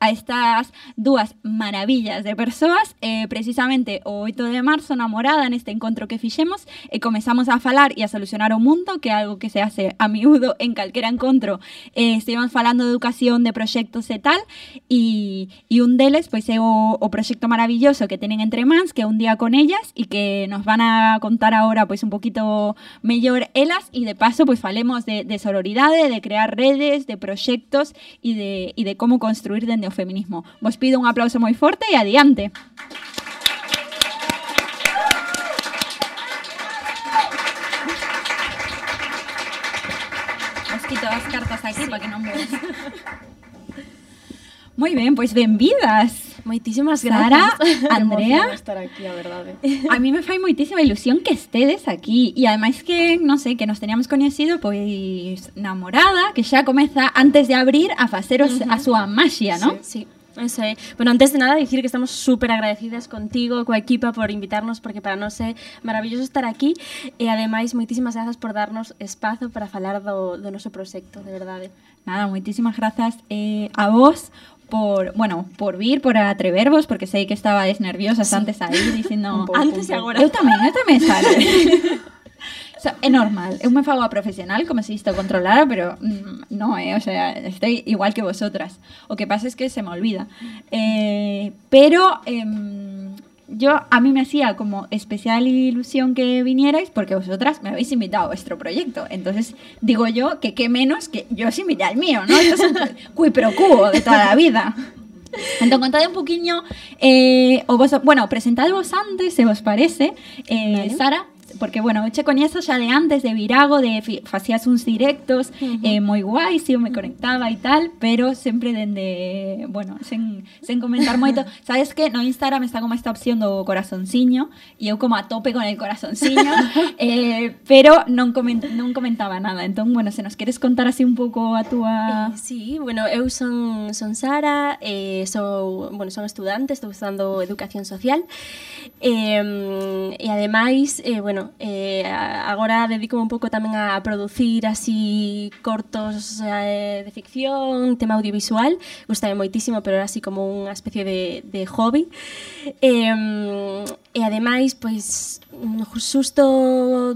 a estas dúas maravillas de persoas eh, precisamente o 8 de marzo namorada neste encontro que fixemos e comezamos a falar e a solucionar o mundo que é algo que se hace a miúdo en calquera encontro eh, estivemos falando de educación, de proxectos e tal e, e un deles pois é o, o proxecto maravilloso que tenen entre mans que un día con ellas e que nos van a contar ahora pois un poquito mellor elas e de paso pois falemos de, de sororidade, de crear redes, de proxectos e de, e de como construir dende o feminismo. Vos pido un aplauso moi forte e adiante. Os quito as cartas aquí para que non veas. Moi ben, pois benvidas. Moitísimas Sara, Andrea. Andrea. estar aquí, a verdade. Eh. A mí me fai moitísima ilusión que estedes aquí e ademais que, non sei, que nos teníamos coñecido pois namorada, que xa comeza antes de abrir a faceros uh -huh. a súa maxia, non? Sí, sí. Eso é. Bueno, antes de nada, dicir que estamos súper agradecidas contigo, coa equipa, por invitarnos, porque para nós é maravilloso estar aquí. E, ademais, moitísimas grazas por darnos espazo para falar do, do noso proxecto, de verdade. Eh. Nada, moitísimas grazas eh, a vos por, bueno, por vir, por atrevervos, porque sei que estabades nerviosas antes aí dicindo pouco, Antes e agora. Eu tamén, eu tamén sabe. o sea, é normal, eu me fago a profesional como se isto controlara, pero mm, no, eh, o sea, estoy igual que vosotras. O que pasa es que se me olvida. Eh, pero em, yo a mí me hacía como especial ilusión que vinierais porque vosotras me habéis invitado a vuestro proyecto. Entonces digo yo que qué menos que yo os invité al mío, ¿no? Esto es un cui pro quo de toda la vida. Entón, contade un poquinho eh, o vos, bueno, presentadevos antes, se vos parece eh, Vale. Sara porque bueno, che coñezo xa de antes de Virago, de facías uns directos uh -huh. eh, moi guais, si eu me conectaba e tal, pero sempre dende, bueno, sen, sen comentar moito. Sabes que no Instagram está como esta opción do corazonciño e eu como a tope con el corazonciño, eh, pero non, coment, non comentaba nada. Entón, bueno, se nos queres contar así un pouco a túa... Eh, sí, bueno, eu son, son Sara, eh, sou, bueno, son estudante, estou usando Educación Social, eh, e ademais, eh, bueno, eh, agora dedico un pouco tamén a producir así cortos eh, de ficción, tema audiovisual, gustame moitísimo, pero era así como unha especie de, de hobby. Eh, E ademais, pois, xusto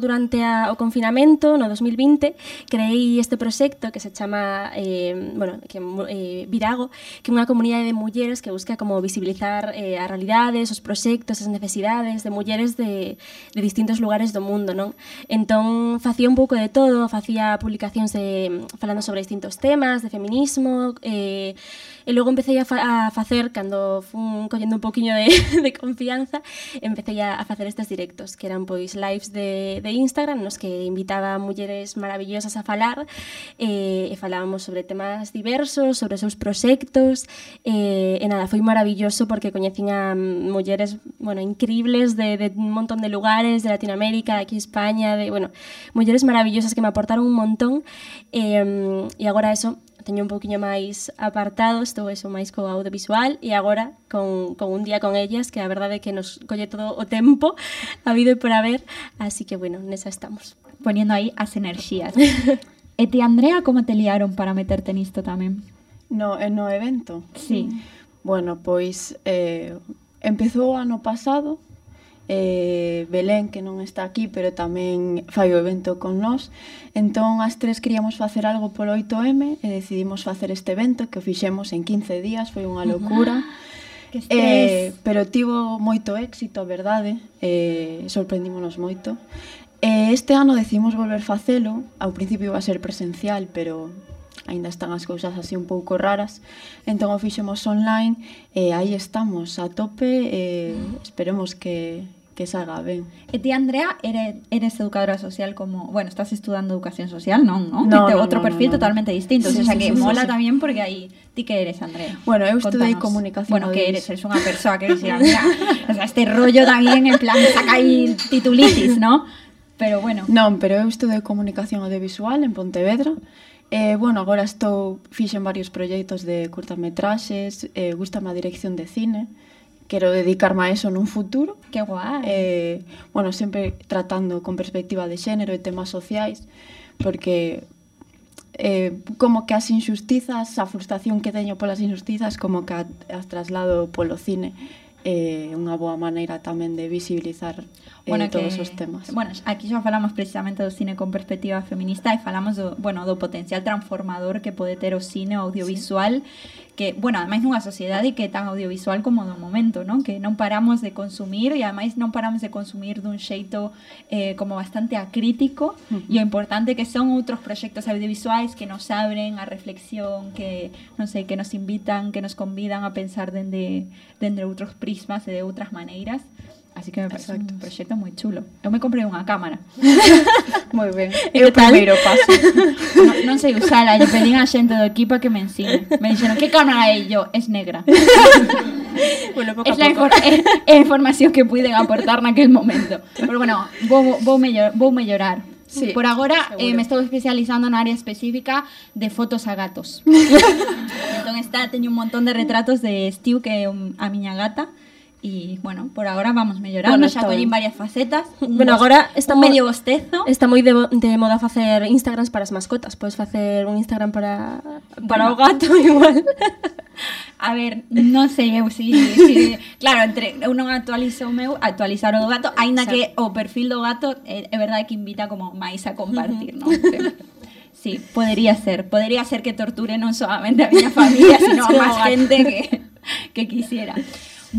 durante a, o confinamento, no 2020, creei este proxecto que se chama eh, bueno, que, eh, Virago, que é unha comunidade de mulleres que busca como visibilizar eh, as realidades, os proxectos, as necesidades de mulleres de, de distintos lugares do mundo. Non? Entón, facía un pouco de todo, facía publicacións de, falando sobre distintos temas, de feminismo, eh, E logo empecé a, fa a facer, cando fun collendo un poquinho de, de confianza, empecé a, a facer estes directos, que eran pois lives de, de Instagram, nos que invitaba mulleres maravillosas a falar, eh, e falábamos sobre temas diversos, sobre os seus proxectos, eh, e nada, foi maravilloso porque coñecín a mulleres, bueno, increíbles de, de un montón de lugares, de Latinoamérica, de aquí España, de, bueno, mulleres maravillosas que me aportaron un montón, eh, e agora eso, teño un poquinho máis apartado, estou eso máis co audiovisual e agora con, con un día con ellas que a verdade é que nos colle todo o tempo habido e por haber, así que bueno, nesa estamos. Poniendo aí as enerxías. e ti, Andrea, como te liaron para meterte nisto tamén? No, eh, no evento? Sí. Bueno, pois eh, empezou ano pasado, eh, Belén, que non está aquí, pero tamén fai o evento con nós. Entón, as tres queríamos facer algo polo 8M e decidimos facer este evento que o fixemos en 15 días, foi unha locura. Que. Eh, pero tivo moito éxito, a verdade, eh, sorprendímonos moito. E este ano decidimos volver facelo, ao principio iba a ser presencial, pero aínda están as cousas así un pouco raras, entón o fixemos online e aí estamos a tope e esperemos que que salga ben. E ti, Andrea, eres, eres educadora social como... Bueno, estás estudando educación social, non, non? No, no outro no, perfil no, no, totalmente distinto. Sí, o sea, sí, que sí, mola sí. tamén porque aí... Ti que eres, Andrea? Bueno, eu estudei comunicación. Bueno, que eres? Eres unha persoa que dixera, mira, o sea, este rollo tamén en plan saca aí titulitis, ¿no? Pero bueno. Non, pero eu estudei comunicación audiovisual en Pontevedra Eh, bueno, agora estou fixen varios proxectos de curtametraxes, eh, gustame a dirección de cine quero dedicarme a eso nun futuro. Que guai. Eh, bueno, sempre tratando con perspectiva de xénero e temas sociais, porque eh, como que as injustizas, a frustración que teño polas injustizas, como que as traslado polo cine eh, unha boa maneira tamén de visibilizar eh, bueno, todos que, os temas. Bueno, aquí xa falamos precisamente do cine con perspectiva feminista e falamos do, bueno, do potencial transformador que pode ter o cine o audiovisual sí. Que, bueno, ademais nunha sociedade que é tan audiovisual como do momento, non? Que non paramos de consumir e ademais non paramos de consumir dun xeito eh, como bastante acrítico e o importante que son outros proxectos audiovisuais que nos abren a reflexión, que, non sei, que nos invitan, que nos convidan a pensar dende, dende outros prismas e de outras maneiras. Así que me parece un proxecto moi chulo. Eu me comprei unha cámara. E o que tal? primeiro paso. non, non sei usala, lle pedín a xente do equipo que me ensine. Me dixeron, que cámara é? Yo, es negra. Bueno, poco Es a la poco. infor é, información que puiden aportar naquel momento. Pero bueno, vou, vou, mellor, vou mellorar. Sí, Por agora eh, me estou especializando na área específica de fotos a gatos. entón está, teño un montón de retratos de Stu que é a miña gata e, bueno, por agora vamos mellorando, Bueno, xa collín varias facetas. Un Bueno, agora está un medio bostezo. Está moi de, de moda facer Instagrams para as mascotas. Podes facer un Instagram para para Bueno. o gato igual. A ver, non sei eu si, si claro, entre eu non actualizo o meu, actualizar o do gato, aínda que o perfil do gato é, é verdade que invita como máis a compartir, non? Sempre. Sí, podería ser, podería ser que torture non solamente a miña familia, sino a máis gente que, que quisiera.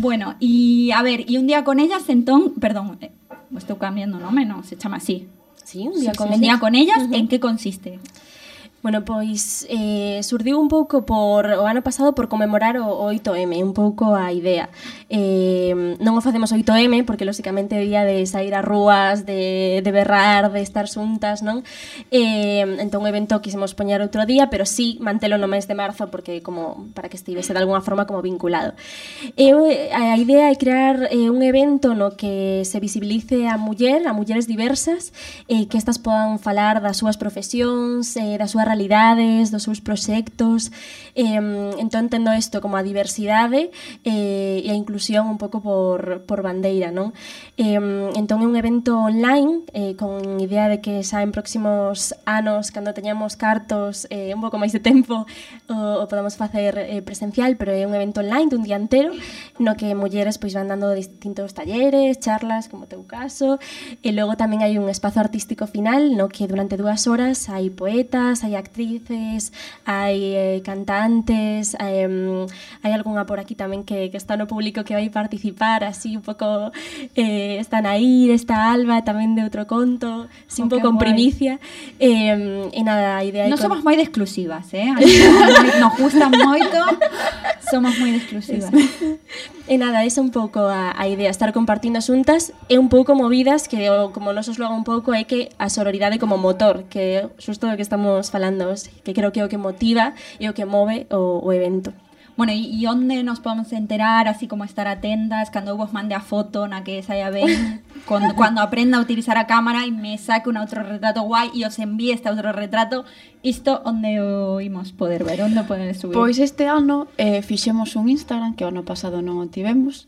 Bueno, y a ver, y un día con ellas, entón, perdón, eh, estou cambiando nome, non, se chama así. Sí, un día con un día ellas. con ellas, en que consiste? Bueno, pois eh, surdiu un pouco por o ano pasado por conmemorar o, o 8M, un pouco a idea. Eh, non o facemos 8M porque lóxicamente día de sair a rúas, de, de berrar, de estar xuntas, non? Eh, entón o evento quisemos poñar outro día, pero sí mantelo no mes de marzo porque como para que estivese de alguna forma como vinculado. Eu, eh, a idea é crear eh, un evento no que se visibilice a muller, a mulleres diversas, eh, que estas podan falar das súas profesións, eh, das súas realidades, dos seus proxectos. Eh, entón, tendo isto como a diversidade eh, e a inclusión un pouco por, por bandeira, non? Eh, entón, é un evento online eh, con idea de que xa en próximos anos, cando teñamos cartos eh, un pouco máis de tempo, o, o podamos facer eh, presencial, pero é un evento online dun día entero no que mulleres pois van dando distintos talleres, charlas, como teu caso, e logo tamén hai un espazo artístico final no que durante dúas horas hai poetas, hai actrices, hai eh, cantantes, em, hai algunha por aquí tamén que, que está no público que vai participar, así un pouco eh, está Nair, está Alba, tamén de outro conto, así un Oh, pouco en primicia. Eh, e nada, a idea Non con- somos moi de exclusivas, eh? A Nos gustan moito, somos moi de exclusivas. E nada, esa un pouco a, a idea, estar compartindo xuntas e un pouco movidas, que o, como nos eslogan un pouco é que a sororidade como motor, que xusto do que estamos falando, relacionándoos, que creo que é o que motiva e o que move o, o evento. Bueno, e, e onde nos podemos enterar, así como estar atentas, cando vos mande a foto na que saia ben, cando, cando aprenda a utilizar a cámara e me saque un outro retrato guai e os envíe este outro retrato, isto onde o imos poder ver, onde poden subir? Pois este ano eh, fixemos un Instagram, que o ano pasado non o tivemos,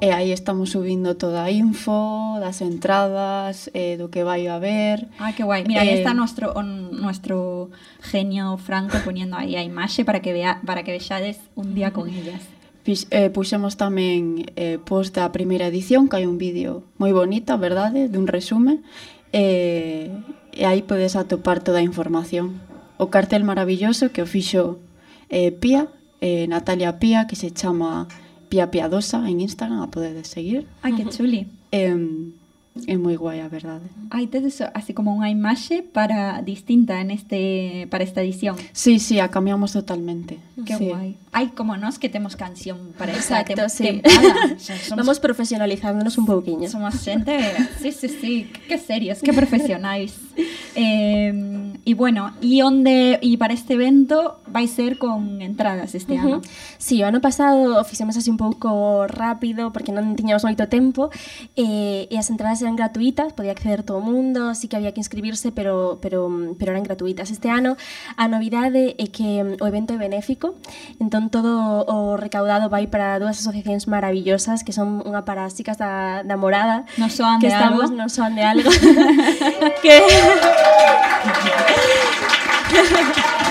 E aí estamos subindo toda a info, das entradas, eh, do que vai a haber. Ah, que guai. Mira, eh, aí está eh, nuestro, on, nuestro genio Franco poniendo aí a imaxe para que vea, para que vexades un día con ellas. Pix, eh, puxemos tamén eh, post da primeira edición, que hai un vídeo moi bonito, verdade, dun resume, eh, e aí podes atopar toda a información. O cartel maravilloso que o fixo eh, Pía, eh, Natalia Pía, que se chama Pia Piadosa en Instagram, a podedes seguir. Ai, que chuli. É, É moi guai, a verdade. Ai, tedes así como unha imaxe para distinta en este para esta edición. Sí, sí, a cambiamos totalmente. Que sí. guai. Hai como nós que temos canción para esta Exacto, tem sí. temporada. Somos... Vamos profesionalizándonos un pouquiño. Somos xente, sí, sí, sí, que serios, que profesionais. eh, e bueno, e onde e para este evento vai ser con entradas este uh -huh. ano. Sí, o ano pasado o fixemos así un pouco rápido porque non tiñamos moito tempo eh, e as entradas eran gratuitas, podía acceder todo o mundo, sí que había que inscribirse, pero, pero, pero eran gratuitas. Este ano a novidade é que mm, o evento é benéfico, entón todo o recaudado vai para dúas asociacións maravillosas que son unha para as chicas da, da morada nos soan que de estamos, algo. nos soan de algo que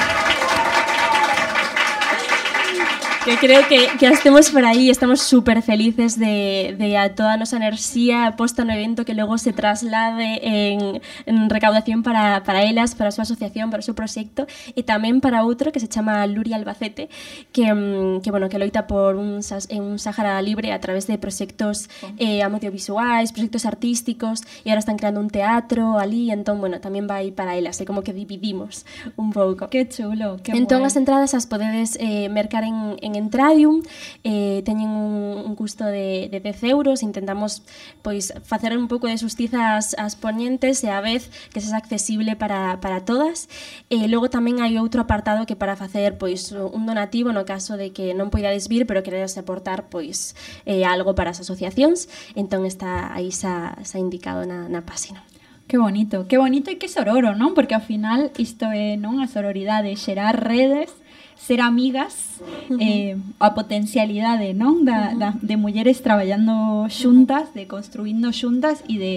que creo que, que estemos por aí estamos súper felices de, de a toda a nosa enerxía posta no evento que logo se traslade en, en recaudación para, para elas, para a súa asociación, para o seu proxecto e tamén para outro que se chama Luri Albacete que, mm, que, bueno, que loita por un, un Sáhara libre a través de proxectos eh, audiovisuais, proxectos artísticos e agora están creando un teatro ali, entón, bueno, tamén vai para elas, como que dividimos un pouco. Que chulo, que entón guai. as entradas as podedes eh, mercar en, en en Tradium, eh, teñen un, un custo de, de 10 euros, intentamos pois facer un pouco de justiza ás, ás poñentes e a vez que sexa accesible para, para todas. E logo tamén hai outro apartado que para facer pois un donativo no caso de que non poidades vir, pero queredes aportar pois eh, algo para as asociacións, entón está aí xa, xa indicado na, na páxina. Que bonito, que bonito e que sororo, non? Porque ao final isto é non a sororidade, xerar redes ser amigas, eh, a potencialidade, non? Da, da, de mulleres traballando xuntas, de construindo xuntas e de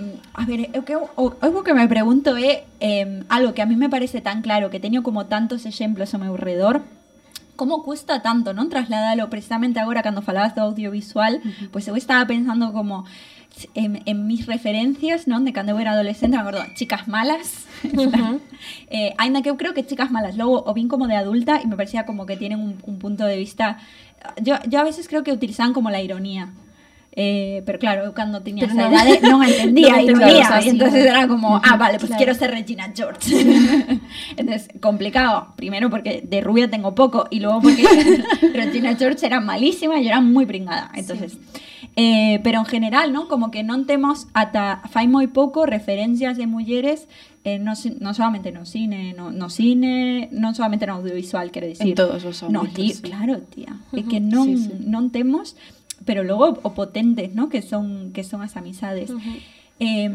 mm, A ver, que, o, algo que me pregunto é eh, algo que a mí me parece tan claro, que teño como tantos exemplos ao meu redor, como custa tanto, non? Trasladalo precisamente agora cando falabas do audiovisual, uh -huh. pois eu estaba pensando como en, en mis referencias, non? De cando eu era adolescente, me acordo, chicas malas. Uh -huh. eh, ainda que creo que chicas malas, logo o vin como de adulta e me parecía como que tienen un, un punto de vista yo, yo a veces creo que utilizaban como la ironía. Eh, pero claro, eu cando tiña Pero esa idade non a entendía Non a entendías ironía, así, e entonces ¿no? era como, ah, vale, pues Claro. quiero ser Regina George. entonces, complicado, primero porque de rubia tengo poco y luego porque Regina George era malísima y yo era muy pringada. Entonces, eh, pero en general, ¿no? Como que non temos ata fai moi pouco referencias de mulleres eh, no, no solamente no cine, no, no cine, non solamente no audiovisual, quero dicir. En todos os No, ámbitos, li- sí. claro, tía. É que non, Sí, sí. non temos, pero logo o potentes, ¿no? Que son que son as amizades. Eh,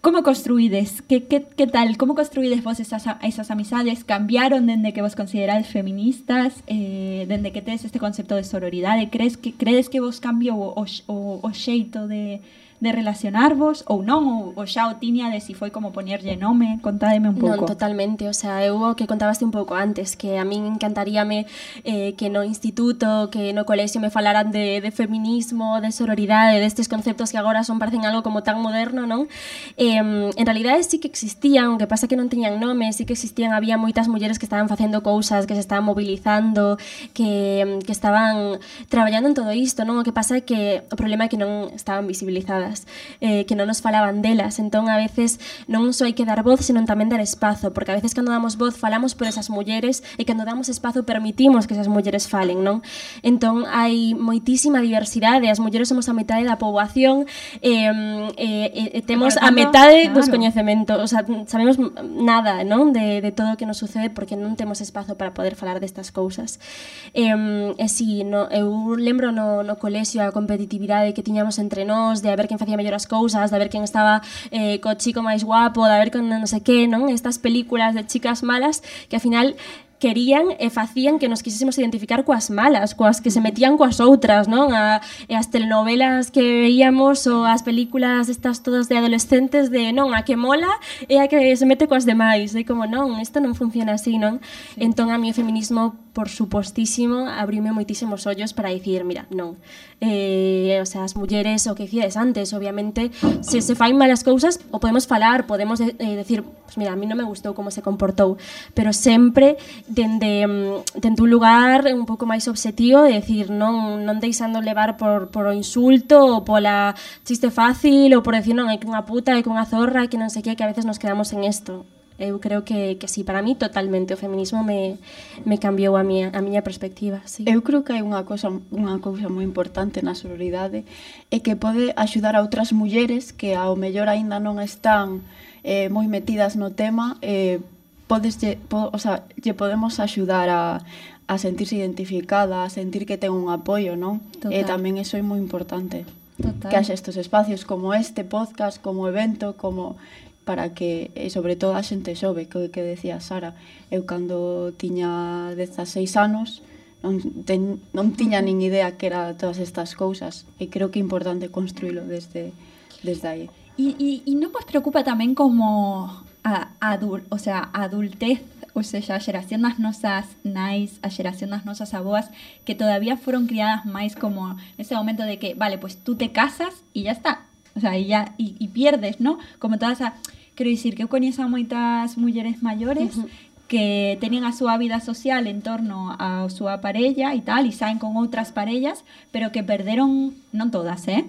como construídes? Que, que, que tal? Como construídes vos esas, esas amizades? Cambiaron dende que vos considerades feministas? Eh, dende que tedes este concepto de sororidade? Crees que, credes que vos cambiou o, o, o xeito de, de relacionarvos ou non, ou, ou xa o tiña de si foi como poñerlle nome, contádeme un pouco. Non, totalmente, o sea, eu o que contabaste un pouco antes, que a min encantaríame eh, que no instituto, que no colexio me falaran de, de feminismo, de sororidade, destes de conceptos que agora son parecen algo como tan moderno, non? Eh, en realidade sí que existían, que pasa que non teñan nome, sí que existían, había moitas mulleres que estaban facendo cousas, que se estaban mobilizando, que, que estaban traballando en todo isto, non? O que pasa é que o problema é que non estaban visibilizadas eh, que non nos falaban delas. Entón, a veces, non só hai que dar voz, senón tamén dar espazo, porque a veces cando damos voz falamos por esas mulleres e cando damos espazo permitimos que esas mulleres falen, non? Entón, hai moitísima diversidade, as mulleres somos a metade da poboación, eh, eh, eh, temos tanto, a metade claro. dos coñecementos, o sea, sabemos nada, non? De, de todo o que nos sucede porque non temos espazo para poder falar destas cousas. Eh, e eh, si, no, eu lembro no, no colexio a competitividade que tiñamos entre nós, de a ver quen facía mellor as cousas, de ver quen estaba eh, co chico máis guapo, de ver con non sei que, non? Estas películas de chicas malas que, ao final, querían e facían que nos quisésemos identificar coas malas, coas que se metían coas outras, non? A, e as telenovelas que veíamos ou as películas estas todas de adolescentes de non, a que mola e a que se mete coas demais. E como non, isto non funciona así, non? Sí. Entón a mi o feminismo, por supostísimo, abriume moitísimos ollos para dicir, mira, non. Eh, o sea, as mulleres, o que dicides antes, obviamente, se se fai malas cousas, o podemos falar, podemos eh, decir, pues mira, a mí non me gustou como se comportou, pero sempre dende, mm, dende un lugar un pouco máis obxectivo, de decir, non, non deixando levar por, por o insulto ou pola chiste fácil ou por decir, non, é que unha puta, é que unha zorra, que non sei que, que a veces nos quedamos en isto. Eu creo que, que sí, para mí totalmente o feminismo me, me cambiou a miña, a miña perspectiva. Sí. Eu creo que hai unha cosa, unha cousa moi importante na sororidade é que pode axudar a outras mulleres que ao mellor aínda non están eh, moi metidas no tema eh, podeslle, po, o sea, lle podemos axudar a, a sentirse identificada, a sentir que ten un apoio, non? Total. E tamén iso é moi importante. Total. Que haxa estes espacios como este podcast, como evento, como para que, e sobre todo a xente xove, que, que decía Sara, eu cando tiña 16 anos, non, ten, non tiña nin idea que era todas estas cousas, e creo que é importante construílo desde, desde aí. E, e, e non vos preocupa tamén como adul, o sea, adultez, ou seja, a xeración das nosas nais, a xeración das nosas aboas, que todavía foron criadas máis como ese momento de que, vale, pues tú te casas y ya está. O sea, y ya, y, y pierdes, ¿no? Como todas a... Quero dicir que eu coñezo a moitas mulleres maiores uh -huh. que tenían a súa vida social en torno á súa parella e tal, e saen con outras parellas, pero que perderon, non todas, eh?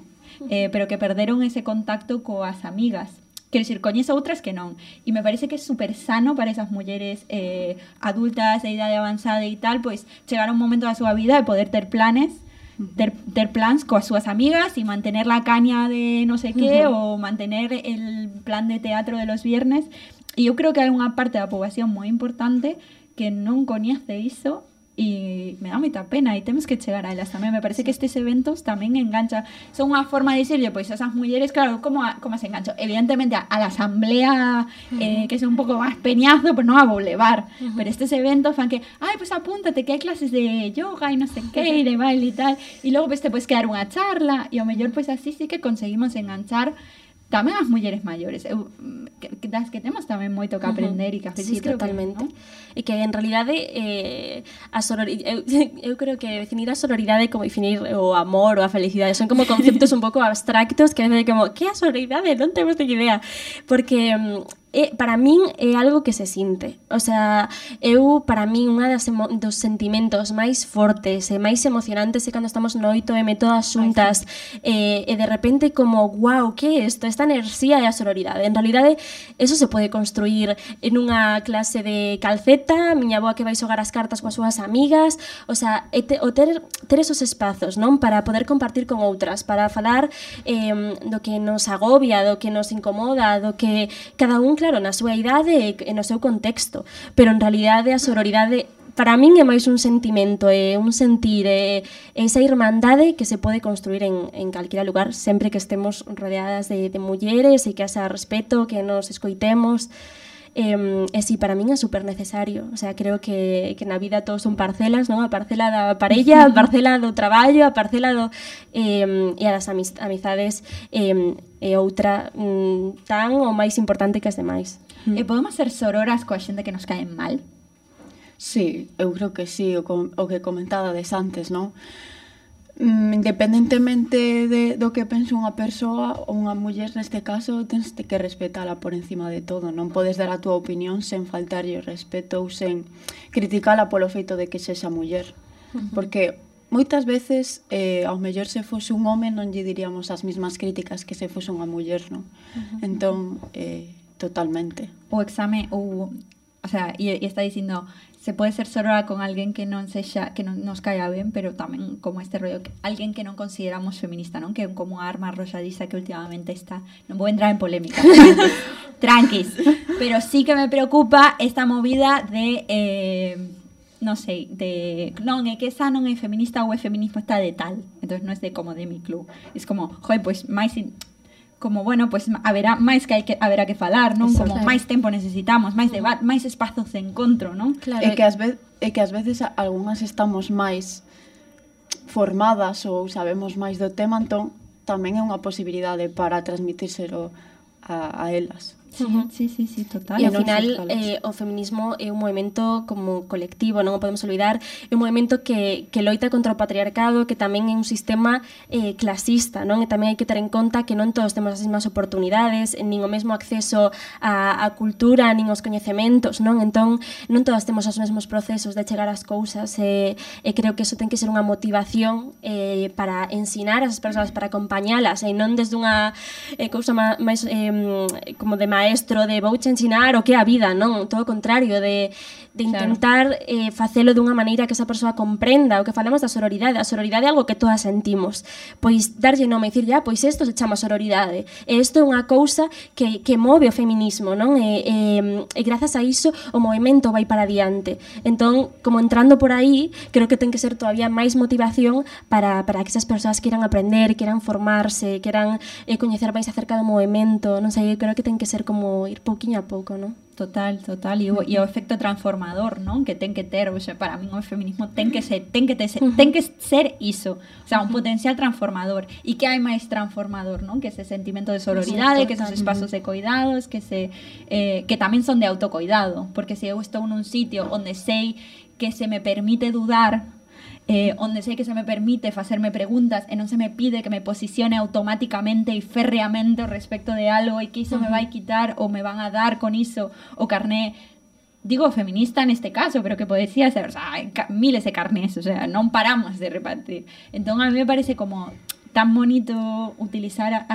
eh pero que perderon ese contacto coas amigas. Quero dicir, coñezo outras que non. E me parece que é super sano para esas mulleres eh, adultas de idade avanzada e tal, pois chegar a un momento da súa vida e poder ter planes ter, ter plans coas súas amigas e mantener la caña de no sé qué uh -huh. ou mantener el plan de teatro de los viernes e eu creo que hai unha parte da poboación moi importante que non coñece iso e me dá moita pena e temos que chegar a elas tamén. Me parece que estes eventos tamén engancha. Son unha forma de dicirlle, pois, a esas mulleres, claro, como, a, como se engancho? Evidentemente, a, a la asamblea, eh, que es un pouco máis peñazo, pues non a vou levar. Uh -huh. Pero estes eventos fan que, ai, pues apúntate, que hai clases de yoga e non sei que, e de baile e tal. E logo, pues, te podes quedar unha charla, e ao mellor, pues, así sí que conseguimos enganchar tamén as mulleres maiores eu, eh, que, das que temos tamén moito que aprender uh -huh. e que as veces sí, creo totalmente. Que, no? e que en realidade eh, a sororidade, eu, eh, eu creo que definir a sororidade como definir eh, o amor ou a felicidade son como conceptos un pouco abstractos que é como que a sororidade non temos ni idea porque mm, é, para min é algo que se sinte. O sea, eu para min unha das emo, dos sentimentos máis fortes e máis emocionantes é cando estamos no 8M todas xuntas e, e de repente como, wow, que é isto? Esta enerxía e a sororidade. En realidade, eso se pode construir en unha clase de calceta, miña boa que vai xogar as cartas coas súas amigas, o sea, e te, o ter, ter esos espazos, non? Para poder compartir con outras, para falar eh, do que nos agobia, do que nos incomoda, do que cada un claro na súa idade e no seu contexto, pero en realidade a sororidade para min é máis un sentimento, é un sentir, é esa irmandade que se pode construir en, en calquera lugar sempre que estemos rodeadas de, de mulleres e que haxa respeto, que nos escoitemos, E, e eh, si, sí, para min é super necesario. O sea, creo que, que na vida todos son parcelas, non? A parcela da parella, a parcela do traballo, a parcela do... Eh, e a das amizades eh, e outra mm, tan ou máis importante que as demais. Mm. E eh, podemos ser sororas coa xente que nos caen mal? Sí, eu creo que sí, o, o que comentaba des antes, non? Mm, independentemente de, do que pense unha persoa ou unha muller neste caso tens que respetala por encima de todo. Non podes dar a túa opinión sen faltarlle o respeto ou sen criticala polo feito de que sexa muller. Porque moitas veces eh, ao mellor se fose un home non lle diríamos as mesmas críticas que se fose unha muller non? Entón eh, totalmente. O exame ou o sea, e, e está dicindo se pode ser sorora con alguén que non sexa que non nos caia ben, pero tamén como este rollo que, alguén que non consideramos feminista, non? Que como arma arroxadiza que últimamente está, non vou entrar en polémica. tranquis, pero sí que me preocupa esta movida de eh, non sei, de non, é que esa non é feminista ou é feminista de tal. Entonces non é de como de mi club. Es como, joder, pues máis como, bueno, pues haberá máis que hai que haberá que falar, non? Eso, como claro. máis tempo necesitamos, máis debate, máis espazos de encontro, non? Claro. E que ás veces e que ás veces algunhas estamos máis formadas ou sabemos máis do tema, entón tamén é unha posibilidade para transmitírselo a, a elas. Sí, sí, sí, sí, total. E ao final eh, o feminismo é un movimento como colectivo, non o podemos olvidar, é un movimento que, que loita contra o patriarcado, que tamén é un sistema eh, clasista, non? E tamén hai que ter en conta que non todos temos as mesmas oportunidades, nin o mesmo acceso á, á cultura, nin os coñecementos, non? Entón, non todas temos os mesmos procesos de chegar ás cousas e, eh, e creo que eso ten que ser unha motivación eh, para ensinar as persoas, para acompañalas, e eh, non desde unha eh, cousa máis eh, como de maestro de vouche ensinar o que é a vida, non, todo o contrario de de intentar claro. eh, facelo dunha maneira que esa persoa comprenda o que falamos da sororidade. A sororidade é algo que todas sentimos. Pois darlle nome e dicir, ya, pois isto se chama sororidade. E isto é unha cousa que, que move o feminismo, non? E, e, e grazas a iso o movimento vai para diante. Entón, como entrando por aí, creo que ten que ser todavía máis motivación para, para que esas persoas queiran aprender, queiran formarse, queiran eh, coñecer máis acerca do movimento, non sei, creo que ten que ser como ir pouquiño a pouco, non? Total, total. E o, e o efecto transformador, non? Que ten que ter, o sea, para min o feminismo ten que ser, ten que ter, ten que ser iso, o sea, un potencial transformador. E que hai máis transformador, non? Que ese sentimento de sororidade, que esos espazos de cuidados, que se eh, que tamén son de autocuidado, porque se eu estou nun sitio onde sei que se me permite dudar eh, onde sei que se me permite facerme preguntas e non se me pide que me posicione automáticamente e férreamente respecto de algo e que iso me vai quitar ou me van a dar con iso o carné digo feminista neste caso, pero que podecía ser, o sea, miles de carnés, o sea, non paramos de repartir. Entón a mí me parece como tan bonito utilizar a,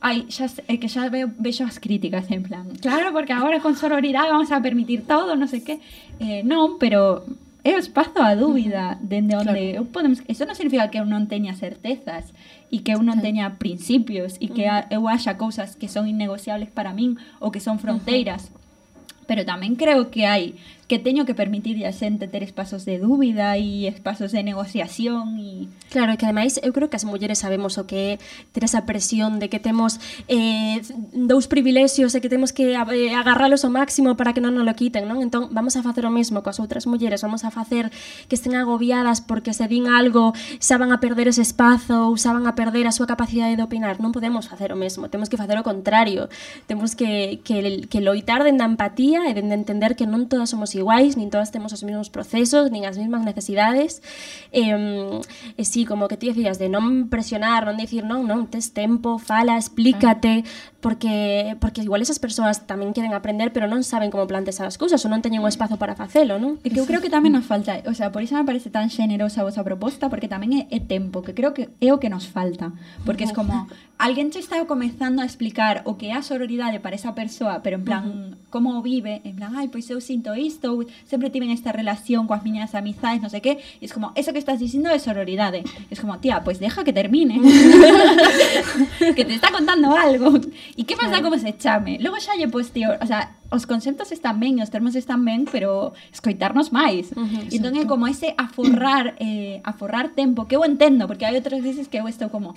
a xa, se- é que xa veo, vexo as críticas en plan, claro, porque agora con sororidade vamos a permitir todo, non sei que. Eh, non, pero é o espazo a dúbida dende onde eu podemos, eso non significa que eu non teña certezas e que eu non teña principios e que a, eu haxa cousas que son innegociables para min ou que son fronteiras pero tamén creo que hai que teño que permitirlle a xente ter espazos de dúbida e espazos de negociación e... Claro, que ademais eu creo que as mulleres sabemos o que é ter esa presión de que temos eh, dous privilexios e que temos que eh, agarralos ao máximo para que non nos lo quiten, non? Entón, vamos a facer o mesmo coas outras mulleres, vamos a facer que estén agobiadas porque se din algo xa van a perder ese espazo ou xa van a perder a súa capacidade de opinar. Non podemos facer o mesmo, temos que facer o contrario. Temos que, que, que loitar dende a empatía e dende entender que non todas somos iguais, nin todas temos os mesmos procesos, nin as mesmas necesidades. E, e sí, como que ti decías, de non presionar, non dicir, non, non, tes tempo, fala, explícate, ah. porque porque igual esas persoas tamén queren aprender, pero non saben como plantear as cousas, ou non teñen un mm. espazo para facelo, non? E que eu creo que tamén nos falta, o sea, por iso me parece tan xenerosa a vosa proposta, porque tamén é, é tempo, que creo que é o que nos falta, porque é como alguén che está comezando a explicar o que é a sororidade para esa persoa, pero en plan, uh -huh. como vive, en plan, ai, pois eu sinto isto, ou sempre tiven esta relación coas miñas amizades, non sei que, e es como, eso que estás dicindo é sororidade. E es como, tía, pois deja que termine. que te está contando algo. E que pasa como se chame? Logo xa lle pois, tío, o sea, os conceptos están ben, os termos están ben, pero escoitarnos máis. Uh entón é como ese aforrar, eh, aforrar tempo, que eu entendo, porque hai outras veces que eu estou como,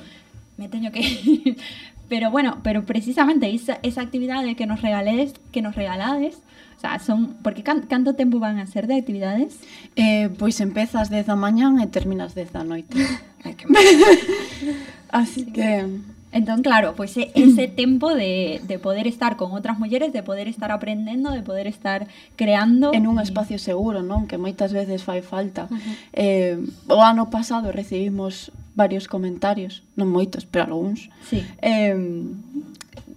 me teño que ir. Pero bueno, pero precisamente esa, esa actividade que nos regaledes, que nos regalades, sea, son... Porque can, canto tempo van a ser de actividades? Eh, pois empezas 10 da mañán e terminas 10 da noite. Ai, que Así que... Entón, claro, pois pues, ese tempo de, de poder estar con outras mulleres, de poder estar aprendendo, de poder estar creando... En un espacio seguro, non? Que moitas veces fai falta. Uh -huh. eh, o ano pasado recibimos varios comentarios, non moitos, pero algúns, sí. eh,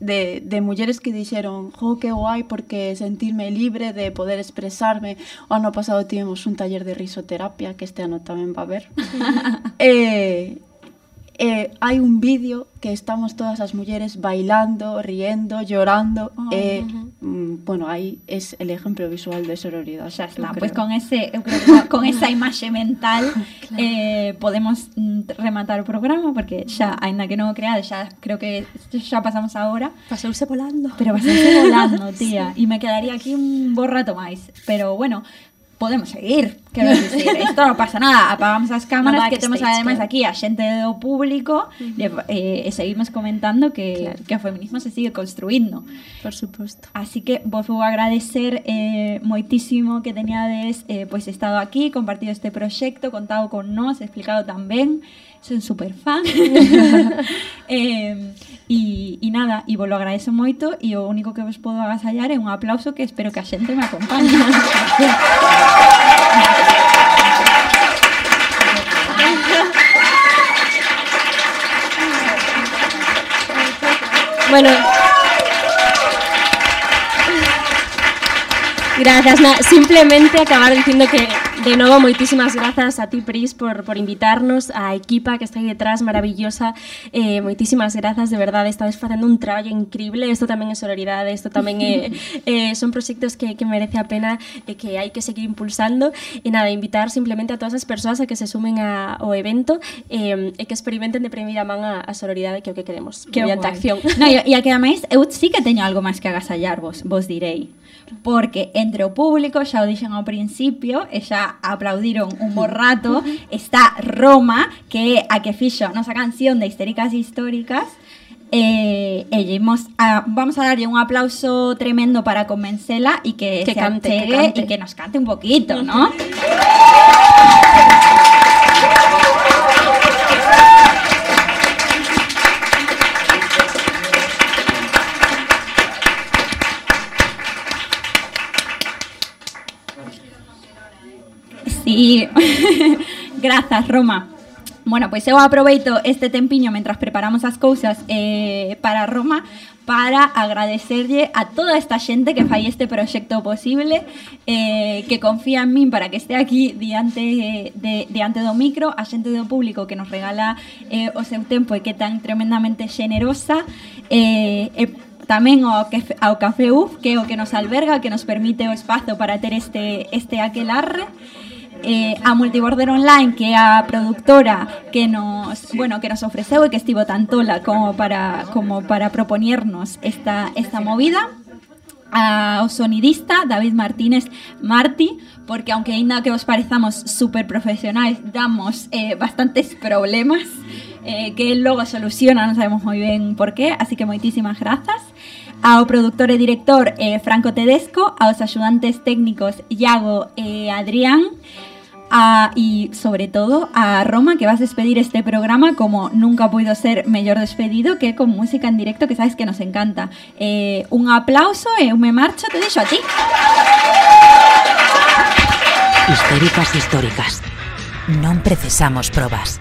de, de mulleres que dixeron jo, que guai, porque sentirme libre de poder expresarme. O ano pasado tivemos un taller de risoterapia, que este ano tamén va a haber. e, eh, eh hai un vídeo que estamos todas as mulleres bailando, riendo, llorando. Oh, e, uh -huh. Bueno, aí es el ejemplo visual de está, eu pois creo. con ese, con- esa imaxe mental eh, podemos mm, rematar o programa porque xa, aínda que non o creade, xa creo que xa pasamos a hora, Pasouse volando. pero bastante volando, tía, e me quedaría aquí un bo rato máis, pero bueno, podemos seguir, quero dicir, isto non pasa nada, apagamos as cámaras No que temos ademais claro. aquí a xente do público e, eh, e seguimos comentando que, Claro. que o feminismo se sigue construindo. Por suposto. Así que vos vou agradecer eh, moitísimo que teñades eh, pois estado aquí, compartido este proxecto, contado con nós, explicado tamén. Son super fan. eh, E, e nada, e vos lo agradezo moito e o único que vos podo agasallar é un aplauso que espero que a xente me acompañe. Bueno. Gracias, simplemente acabar dicindo que De novo, moitísimas grazas a ti, Pris, por, por invitarnos, a equipa que está aí detrás, maravillosa. Eh, moitísimas grazas, de verdade, estades facendo un traballo increíble. Isto tamén é sororidade, isto tamén é, eh, eh, son proxectos que, que merece a pena e que hai que seguir impulsando. E nada, invitar simplemente a todas as persoas a que se sumen a, ao evento eh, e que experimenten de primeira man a, a sororidade que é o que queremos. Que mediante acción. No, e, e a que ademais, eu sí que teño algo máis que agasallar vos, vos direi. Porque entre o público, xa o dixen ao principio, e xa aplaudiron un bo rato, está Roma, que a que fixo nosa canción de Histéricas Históricas, Eh, e imos a, vamos a darlle un aplauso tremendo para convencela e que, Que se cante, que achegue cante. e que nos cante un poquito, ¿no? Sí, grazas Roma. Bueno, pois eu aproveito este tempiño mentras preparamos as cousas eh, para Roma para agradecerlle a toda esta xente que fai este proxecto posible eh, que confía en min para que este aquí diante, de, diante do micro a xente do público que nos regala eh, o seu tempo e que tan tremendamente xenerosa eh, eh e tamén ao, que, ao Café UF que é o que nos alberga, que nos permite o espazo para ter este, este aquelarre e eh, a Multiborder Online, que a productora que nos, bueno, que nos ofreceu e que estivo tan tola como para, como para propoñernos esta, esta movida. Ao sonidista David Martínez Marti, porque aunque aínda que os parezamos super profesionais, damos eh, bastantes problemas eh, que logo soluciona, non sabemos moi ben por qué, así que moitísimas grazas ao productor e director eh, Franco Tedesco, aos axudantes técnicos Iago e Adrián, a, y sobre todo a Roma que vas a despedir este programa como nunca podido ser mejor despedido que con música en directo que sabes que nos encanta. Eh, un aplauso e un me marcho te deixo a ti. Históricas históricas. Non precisamos probas.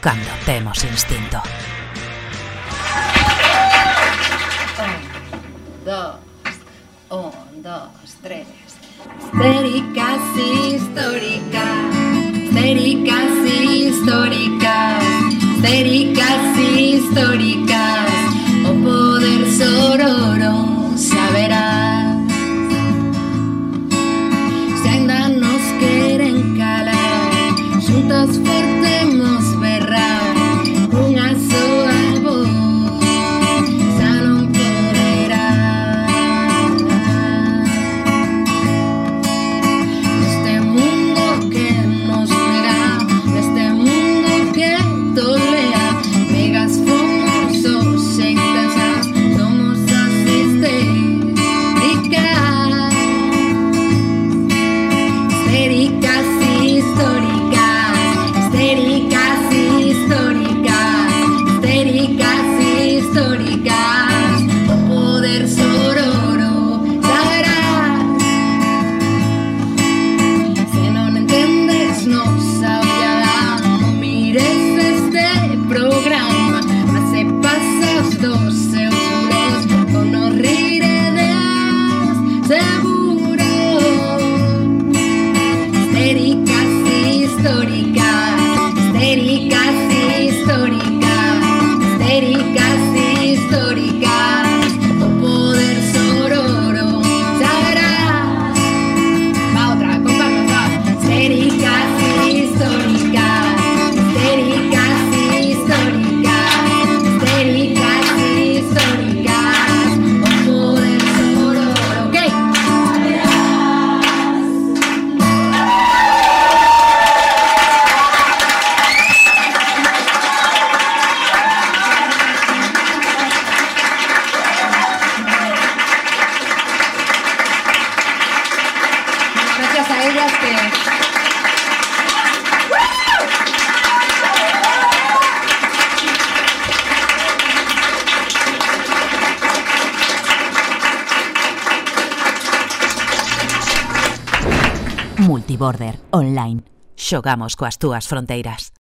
Cando temos instinto. Un, dos, un, dos, tres. Histéricas históricas, histéricas históricas, histéricas históricas, o poder sororo saberá. Xogamos coas túas fronteiras.